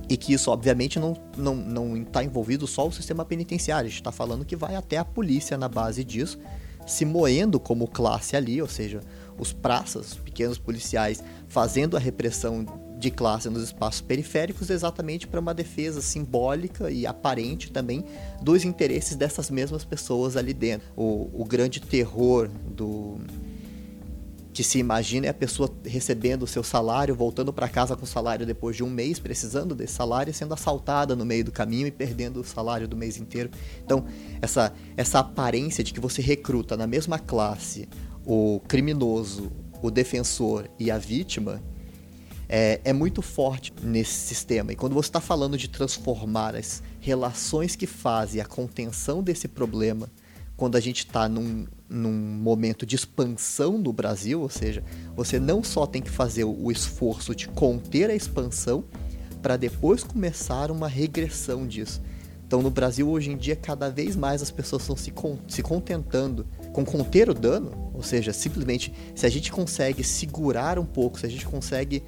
E que isso, obviamente, não está não, não tá envolvido só o sistema penitenciário. A gente está falando que vai até a polícia na base disso, se moendo como classe ali, ou seja, os praças, os pequenos policiais, fazendo a repressão de classe nos espaços periféricos exatamente para uma defesa simbólica e aparente também dos interesses dessas mesmas pessoas ali dentro. O, o grande terror do, que se imagina é a pessoa recebendo o seu salário, voltando para casa com o salário depois de um mês, precisando desse salário, sendo assaltada no meio do caminho e perdendo o salário do mês inteiro. Então, essa, essa aparência de que você recruta na mesma classe o criminoso, o defensor e a vítima é, é muito forte nesse sistema. E quando você está falando de transformar as relações que fazem a contenção desse problema quando a gente está num, num momento de expansão no Brasil, ou seja, você não só tem que fazer o esforço de conter a expansão para depois começar uma regressão disso. Então, no Brasil, hoje em dia, cada vez mais as pessoas estão se, con se contentando com conter o dano, ou seja, simplesmente se a gente consegue segurar um pouco, se a gente consegue.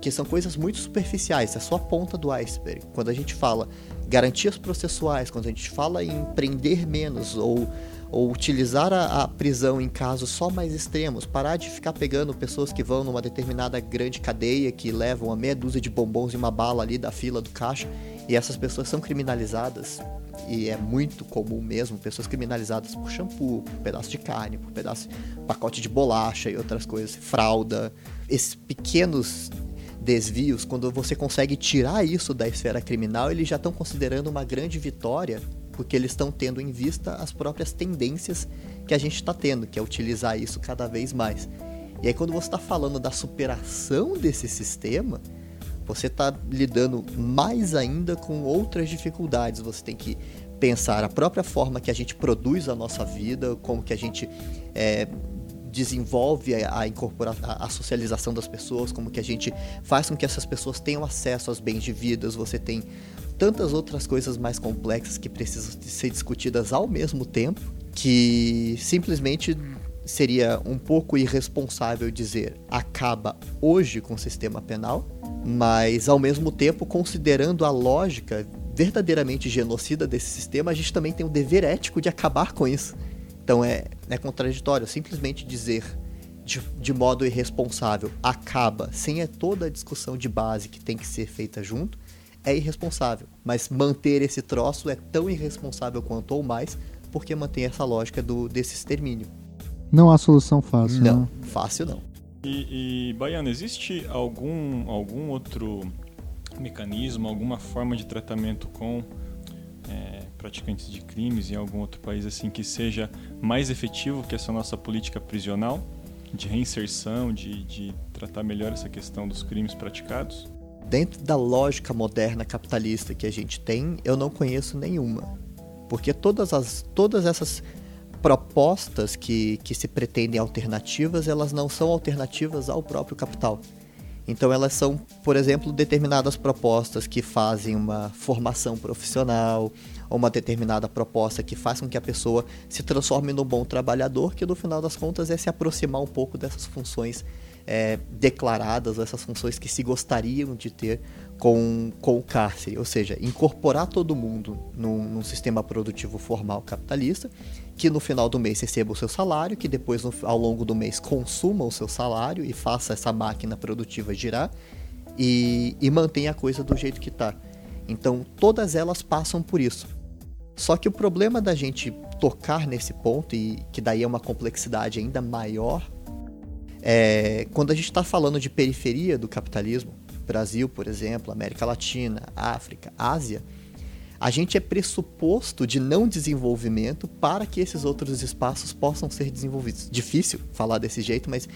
que são coisas muito superficiais, é só a ponta do iceberg. Quando a gente fala garantias processuais, quando a gente fala em prender menos ou, ou utilizar a, a, prisão em casos só mais extremos, parar de ficar pegando pessoas que vão numa determinada grande cadeia que levam a meia dúzia de bombons e uma bala ali da fila do caixa. E essas pessoas são criminalizadas. E é muito comum mesmo pessoas criminalizadas por shampoo, por pedaço de carne, por pedaço pacote de bolacha e outras coisas, fralda, esses pequenos desvios, quando você consegue tirar isso da esfera criminal, eles já estão considerando uma grande vitória, porque eles estão tendo em vista as próprias tendências que a gente está tendo, que é utilizar isso cada vez mais. E aí, quando você está falando da superação desse sistema, você está lidando mais ainda com outras dificuldades. Você tem que pensar a própria forma que a gente produz a nossa vida, como que a gente é, desenvolve a, a, incorpora, a, a, socialização das pessoas, como que a gente faz com que essas pessoas tenham acesso aos bens de vida, você tem tantas outras coisas mais complexas que precisam ser discutidas ao mesmo tempo, que simplesmente seria um pouco irresponsável dizer acaba hoje com o sistema penal, mas ao mesmo tempo, considerando a lógica verdadeiramente genocida desse sistema, a gente também tem o dever ético de acabar com isso. Então é, é contraditório simplesmente dizer de, de modo irresponsável acaba sem é toda a discussão de base que tem que ser feita junto, é irresponsável. Mas manter esse troço é tão irresponsável quanto ou mais, porque mantém essa lógica do, desse extermínio. Não há solução fácil. Não, né? fácil não. E, e Baiano, existe algum, algum outro mecanismo, alguma forma de tratamento com é, praticantes de crimes em algum outro país assim que seja mais efetivo que essa nossa política prisional de reinserção, de, de tratar melhor essa questão dos crimes praticados? Dentro da lógica moderna capitalista que a gente tem, eu não conheço nenhuma. Porque todas, as, todas essas propostas que, que se pretendem alternativas, elas não são alternativas ao próprio capital. Então elas são, por exemplo, determinadas propostas que fazem uma formação profissional, uma determinada proposta que faz com que a pessoa se transforme num bom trabalhador, que no final das contas é se aproximar um pouco dessas funções é, declaradas, essas funções que se gostariam de ter com, com o cárcere, ou seja, incorporar todo mundo num, num, sistema produtivo formal capitalista, que no final do mês receba o seu salário, que depois no, ao longo do mês consuma o seu salário e faça essa máquina produtiva girar e, e mantenha a coisa do jeito que está. Então todas elas passam por isso. Só que o problema da gente tocar nesse ponto, e que daí é uma complexidade ainda maior, é quando a gente está falando de periferia do capitalismo, Brasil, por exemplo, América Latina, África, Ásia, a gente é pressuposto de não desenvolvimento para que esses outros espaços possam ser desenvolvidos. Difícil falar desse jeito, mas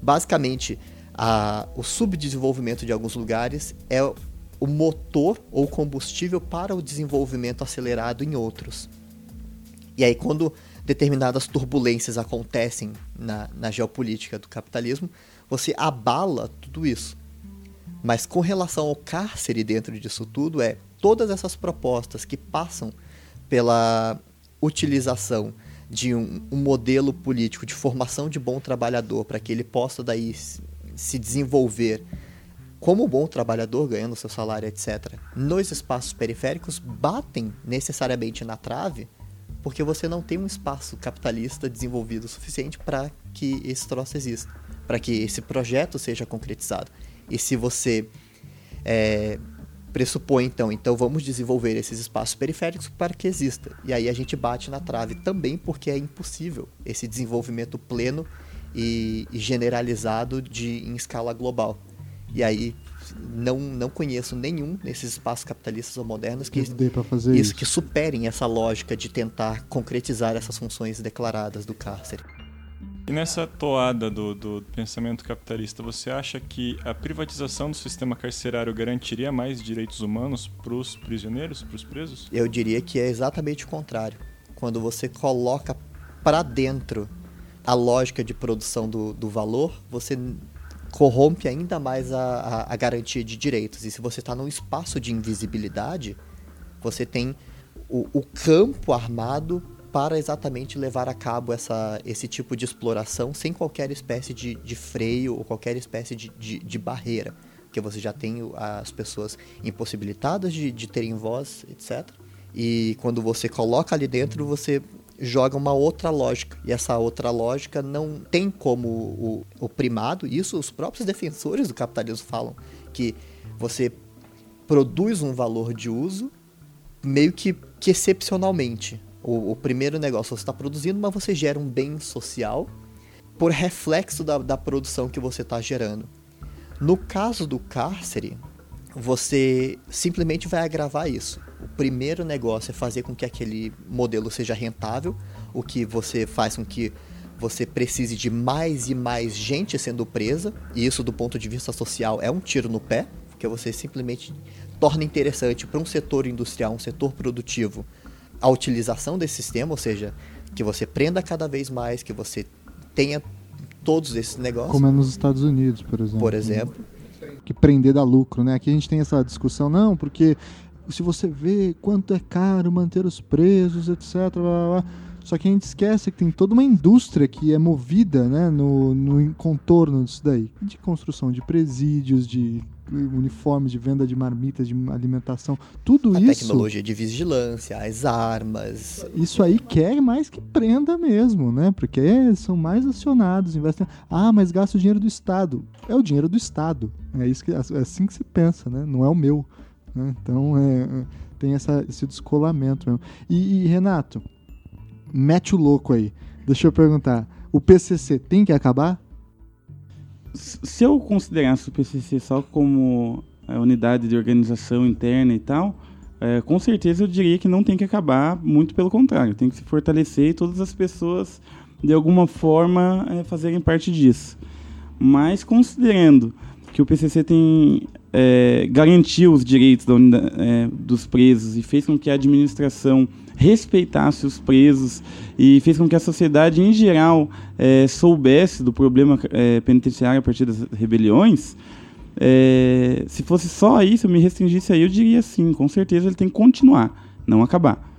basicamente a, o subdesenvolvimento de alguns lugares é o motor ou combustível para o desenvolvimento acelerado em outros. E aí, quando determinadas turbulências acontecem na, na geopolítica do capitalismo, você abala tudo isso. Mas com relação ao cárcere dentro disso tudo, é todas essas propostas que passam pela utilização de um, um modelo político de formação de bom trabalhador para que ele possa daí se desenvolver como bom trabalhador, ganhando seu salário, etc., nos espaços periféricos, batem necessariamente na trave, porque você não tem um espaço capitalista desenvolvido o suficiente para que esse troço exista, para que esse projeto seja concretizado. E se você é, pressupõe, então, então vamos desenvolver esses espaços periféricos para que exista. E aí a gente bate na trave também porque é impossível esse desenvolvimento pleno e, e generalizado de, em escala global. E aí não, não conheço nenhum nesses espaços capitalistas ou modernos que, isso, isso, que superem essa lógica de tentar concretizar essas funções declaradas do cárcere. E nessa toada do, do pensamento capitalista, você acha que a privatização do sistema carcerário garantiria mais direitos humanos para os prisioneiros, para os presos? Eu diria que é exatamente o contrário. Quando você coloca para dentro a lógica de produção do, do valor, você corrompe ainda mais a, a, a garantia de direitos. E se você está num espaço de invisibilidade, você tem o, o campo armado para exatamente levar a cabo essa, esse tipo de exploração sem qualquer espécie de, de freio ou qualquer espécie de, de, de, barreira. Porque você já tem as pessoas impossibilitadas de, de terem voz, etc. E quando você coloca ali dentro, você joga uma outra lógica. E essa outra lógica não tem como o, o primado, isso os próprios defensores do capitalismo falam, que você produz um valor de uso meio que, que excepcionalmente. O, o primeiro negócio você está produzindo, mas você gera um bem social por reflexo da, da produção que você está gerando. No caso do cárcere, você simplesmente vai agravar isso. O primeiro negócio é fazer com que aquele modelo seja rentável, o que você faz com que você precise de mais e mais gente sendo presa, e isso do ponto de vista social é um tiro no pé, porque você simplesmente torna interessante para um setor industrial, um setor produtivo, a utilização desse sistema, ou seja, que você prenda cada vez mais, que você tenha todos esses negócios. Como é nos Estados Unidos, por exemplo. Por exemplo. Que prender dá lucro, né? Aqui a gente tem essa discussão, não, porque se você vê quanto é caro manter os presos, etc. Blá, blá, blá. Só que a gente esquece que tem toda uma indústria que é movida né, no, no contorno disso daí. De construção de presídios, de uniformes, de venda de marmitas, de alimentação, tudo a isso. A tecnologia de vigilância, as armas. Isso aí quer mais que prenda mesmo, né? Porque são mais acionados, investem. Ah, mas gasta o dinheiro do Estado. É o dinheiro do Estado. É, isso que, é assim que se pensa, né? Não é o meu. Né? Então é, é, tem essa, esse descolamento mesmo. E, e Renato, mete o louco aí. Deixa eu perguntar. O PCC tem que acabar? se eu considerasse o PCC só como a unidade de organização interna e tal, é, com certeza eu diria que não tem que acabar, muito pelo contrário, tem que se fortalecer e todas as pessoas, de alguma forma, é, fazerem parte disso. Mas considerando que o PCC tem é, garantiu os direitos da, é, dos presos e fez com que a administração respeitasse os presos e fez com que a sociedade em geral é, soubesse do problema é, penitenciário a partir das rebeliões, é, se fosse só isso, eu me restringisse aí, eu diria sim, com certeza ele tem que continuar, não acabar.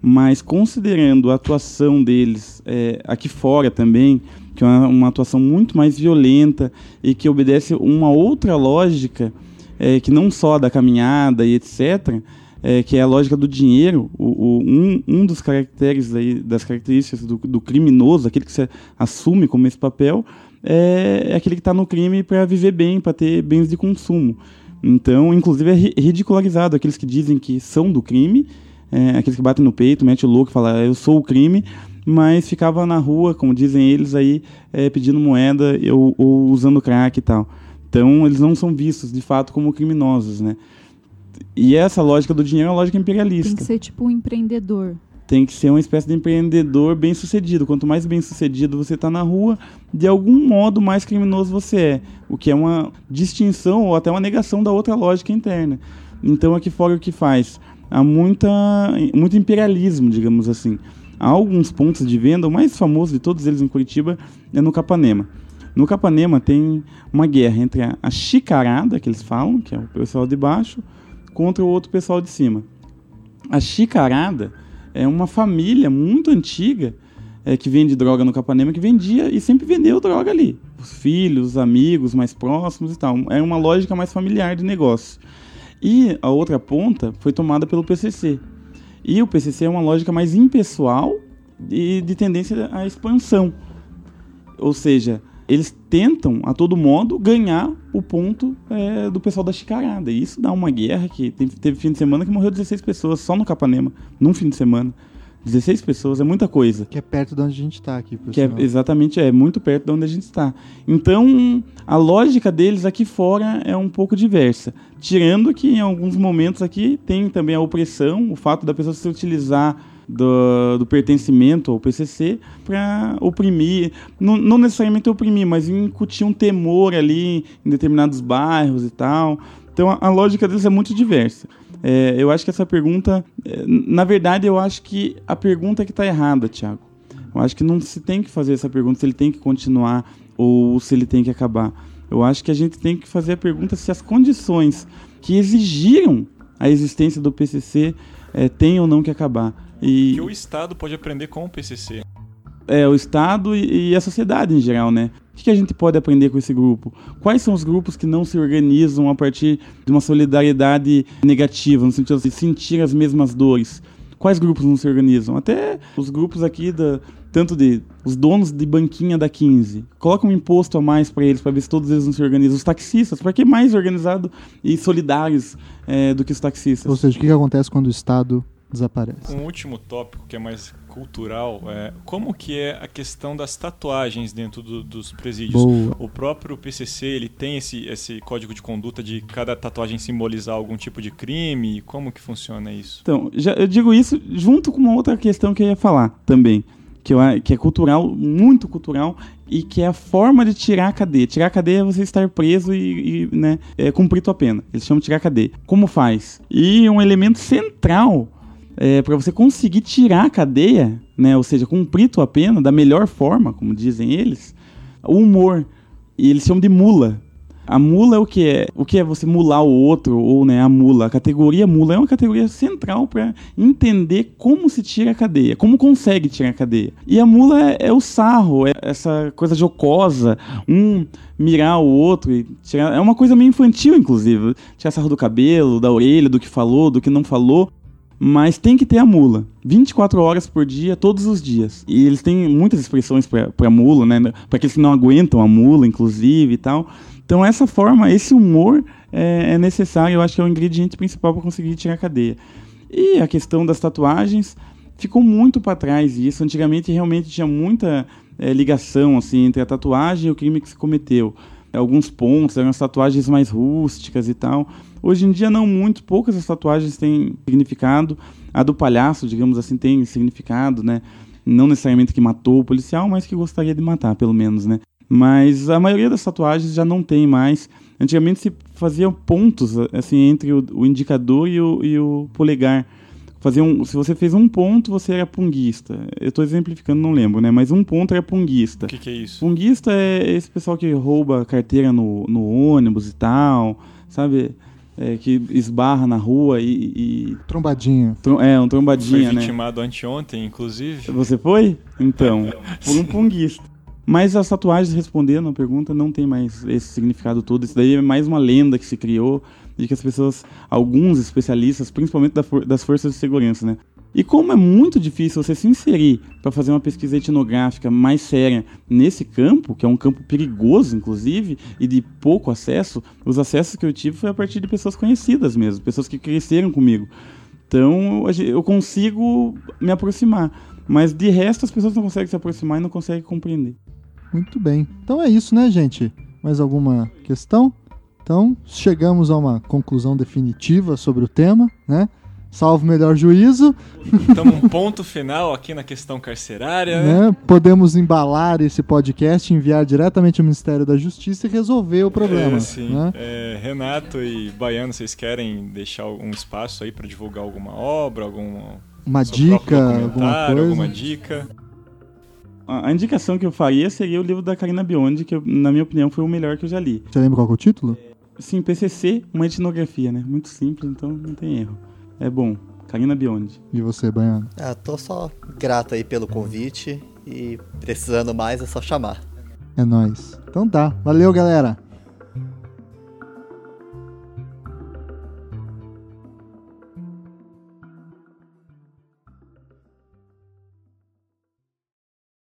Mas considerando a atuação deles é, aqui fora também, que é uma, uma, atuação muito mais violenta e que obedece uma outra lógica, é, que não só da caminhada e etc., é, que é a lógica do dinheiro, o, o, um, um dos caracteres aí, das características do, do, criminoso, aquele que se assume como esse papel, é, é aquele que está no crime para viver bem, para ter bens de consumo. Então, inclusive, é ridicularizado aqueles que dizem que são do crime, é, aqueles que batem no peito, metem o louco e falam, eu sou o crime, mas ficava na rua, como dizem eles aí, é, pedindo moeda ou, ou usando crack e tal. Então, eles não são vistos, de fato, como criminosos, né? E essa lógica do dinheiro é uma lógica imperialista. Tem que ser tipo um empreendedor. Tem que ser uma espécie de empreendedor bem sucedido. Quanto mais bem sucedido você está na rua, de algum modo mais criminoso você é. O que é uma distinção ou até uma negação da outra lógica interna. Então aqui fora o que faz? Há muita, muito imperialismo, digamos assim. Há alguns pontos de venda, o mais famoso de todos eles em Curitiba é no Capanema. No Capanema tem uma guerra entre a, chicarada, que eles falam, que é o pessoal de baixo, contra o outro pessoal de cima. A Chicarada é uma família muito antiga é, que vende droga no Capanema, que vendia e sempre vendeu droga ali. Os filhos, os amigos mais próximos e tal. É uma lógica mais familiar de negócio. E a outra ponta foi tomada pelo PCC. E o PCC é uma lógica mais impessoal e de tendência à expansão. Ou seja, eles tentam, a todo modo, ganhar o ponto é, do pessoal da Chicarada. E isso dá uma guerra que teve, teve fim de semana que morreu 16 pessoas só no Capanema, num fim de semana. 16 pessoas é muita coisa. Que é perto de onde a gente está aqui, Que é, exatamente, é muito perto de onde a gente está. Então, a lógica deles aqui fora é um pouco diversa. Tirando que em alguns momentos aqui tem também a opressão, o fato da pessoa se utilizar do, do pertencimento ao PCC para oprimir, não, não, necessariamente oprimir, mas incutir um temor ali em determinados bairros e tal. Então a, a lógica deles é muito diversa. É, eu acho que essa pergunta, é, na verdade, eu acho que a pergunta é que está errada, Tiago. Eu acho que não se tem que fazer essa pergunta se ele tem que continuar ou se ele tem que acabar. Eu acho que a gente tem que fazer a pergunta se as condições que exigiram a existência do PCC é, têm ou não que acabar. E que o Estado pode aprender com o PCC. É, o Estado e, e a sociedade em geral, né? O que a gente pode aprender com esse grupo? Quais são os grupos que não se organizam a partir de uma solidariedade negativa, no sentido de sentir as mesmas dores? Quais grupos não se organizam? Até os grupos aqui da, tanto de os donos de banquinha da 15. Coloca um imposto a mais para eles, para ver se todos eles não se organizam. Os taxistas, para que mais organizado e solidários é, do que os taxistas? Ou seja, o que, que acontece quando o Estado desaparece. Um último tópico que é mais cultural é como que é a questão das tatuagens dentro do, dos presídios. Boa. O próprio PCC ele tem esse, esse código de conduta de cada tatuagem simbolizar algum tipo de crime. Como que funciona isso? Então, já, eu digo isso junto com uma outra questão que eu ia falar também. Que, eu, que é cultural, muito cultural, e que é a forma de tirar a cadeia. Tirar a cadeia é você estar preso e, e né, é, cumprir tua pena. Eles chamam de tirar a cadeia. Como faz? E um elemento central é, para você conseguir tirar a cadeia, né, ou seja, cumprir tua pena da melhor forma, como dizem eles, o humor. E eles chamam de mula. A mula é o que é? O que é você mular o outro ou né, a mula? A categoria mula é uma categoria central para entender como se tira a cadeia, como consegue tirar a cadeia. E a mula é, é o sarro, é essa coisa jocosa, um mirar o outro e tirar. É uma coisa meio infantil, inclusive. Tirar sarro do cabelo, da orelha, do que falou, do que não falou mas tem que ter a mula. 24 horas por dia, todos os dias. E eles têm muitas expressões para mula, né? Para aqueles que não aguentam a mula, inclusive e tal. Então, essa forma, esse humor é, é necessário, eu acho que é o ingrediente principal para conseguir tirar a cadeia. E a questão das tatuagens ficou muito para trás isso. Antigamente, realmente tinha muita é, ligação assim entre a tatuagem e o crime que se cometeu. alguns pontos, eram as tatuagens mais rústicas e tal. Hoje em dia não muito, poucas as tatuagens têm significado. A do palhaço, digamos assim, tem significado, né? Não necessariamente que matou o policial, mas que gostaria de matar, pelo menos, né? Mas a maioria das tatuagens já não tem mais. Antigamente se faziam pontos assim entre o, o indicador e o, e o polegar. Fazia um, se você fez um ponto, você era punguista. Eu estou exemplificando, não lembro, né? Mas um ponto era punguista. O que, que, é isso? Punguista é esse pessoal que rouba carteira no, no ônibus e tal, sabe? É, que esbarra na rua e. e... Trombadinha. é, um trombadinha, foi né? vitimado anteontem, inclusive. Você foi? Então, por um punguista. Mas as tatuagens, respondendo a pergunta, não tem mais esse significado todo. Isso daí é mais uma lenda que se criou e que as pessoas, alguns especialistas, principalmente das forças de segurança, né? E como é muito difícil você se inserir para fazer uma pesquisa etnográfica mais séria nesse campo, que é um campo perigoso, inclusive, e de pouco acesso, os acessos que eu tive foi a partir de pessoas conhecidas mesmo, pessoas que cresceram comigo. Então eu consigo me aproximar. Mas de resto as pessoas não conseguem se aproximar e não conseguem compreender. Muito bem. Então é isso, né, gente? Mais alguma questão? Então, chegamos a uma conclusão definitiva sobre o tema, né? Salvo melhor juízo. Então, um ponto final aqui na questão carcerária. Né? né? Podemos embalar esse podcast, enviar diretamente ao Ministério da Justiça e resolver o problema. É, sim. Né? É, Renato e Baiano, vocês querem deixar um espaço aí para divulgar alguma obra, alguma uma dica, alguma coisa? Alguma dica? a indicação que eu faria seria o livro da Karina Biondi, que eu, na minha opinião foi o melhor que eu já li. Você lembra qual é o título? Sim, PCC, uma etnografia, né? Muito simples, então não tem erro. É bom. Karina Biondi. E você, Baiano? Ah, tô só grato aí pelo convite e precisando mais é só chamar. É nóis. Então tá. Valeu, galera.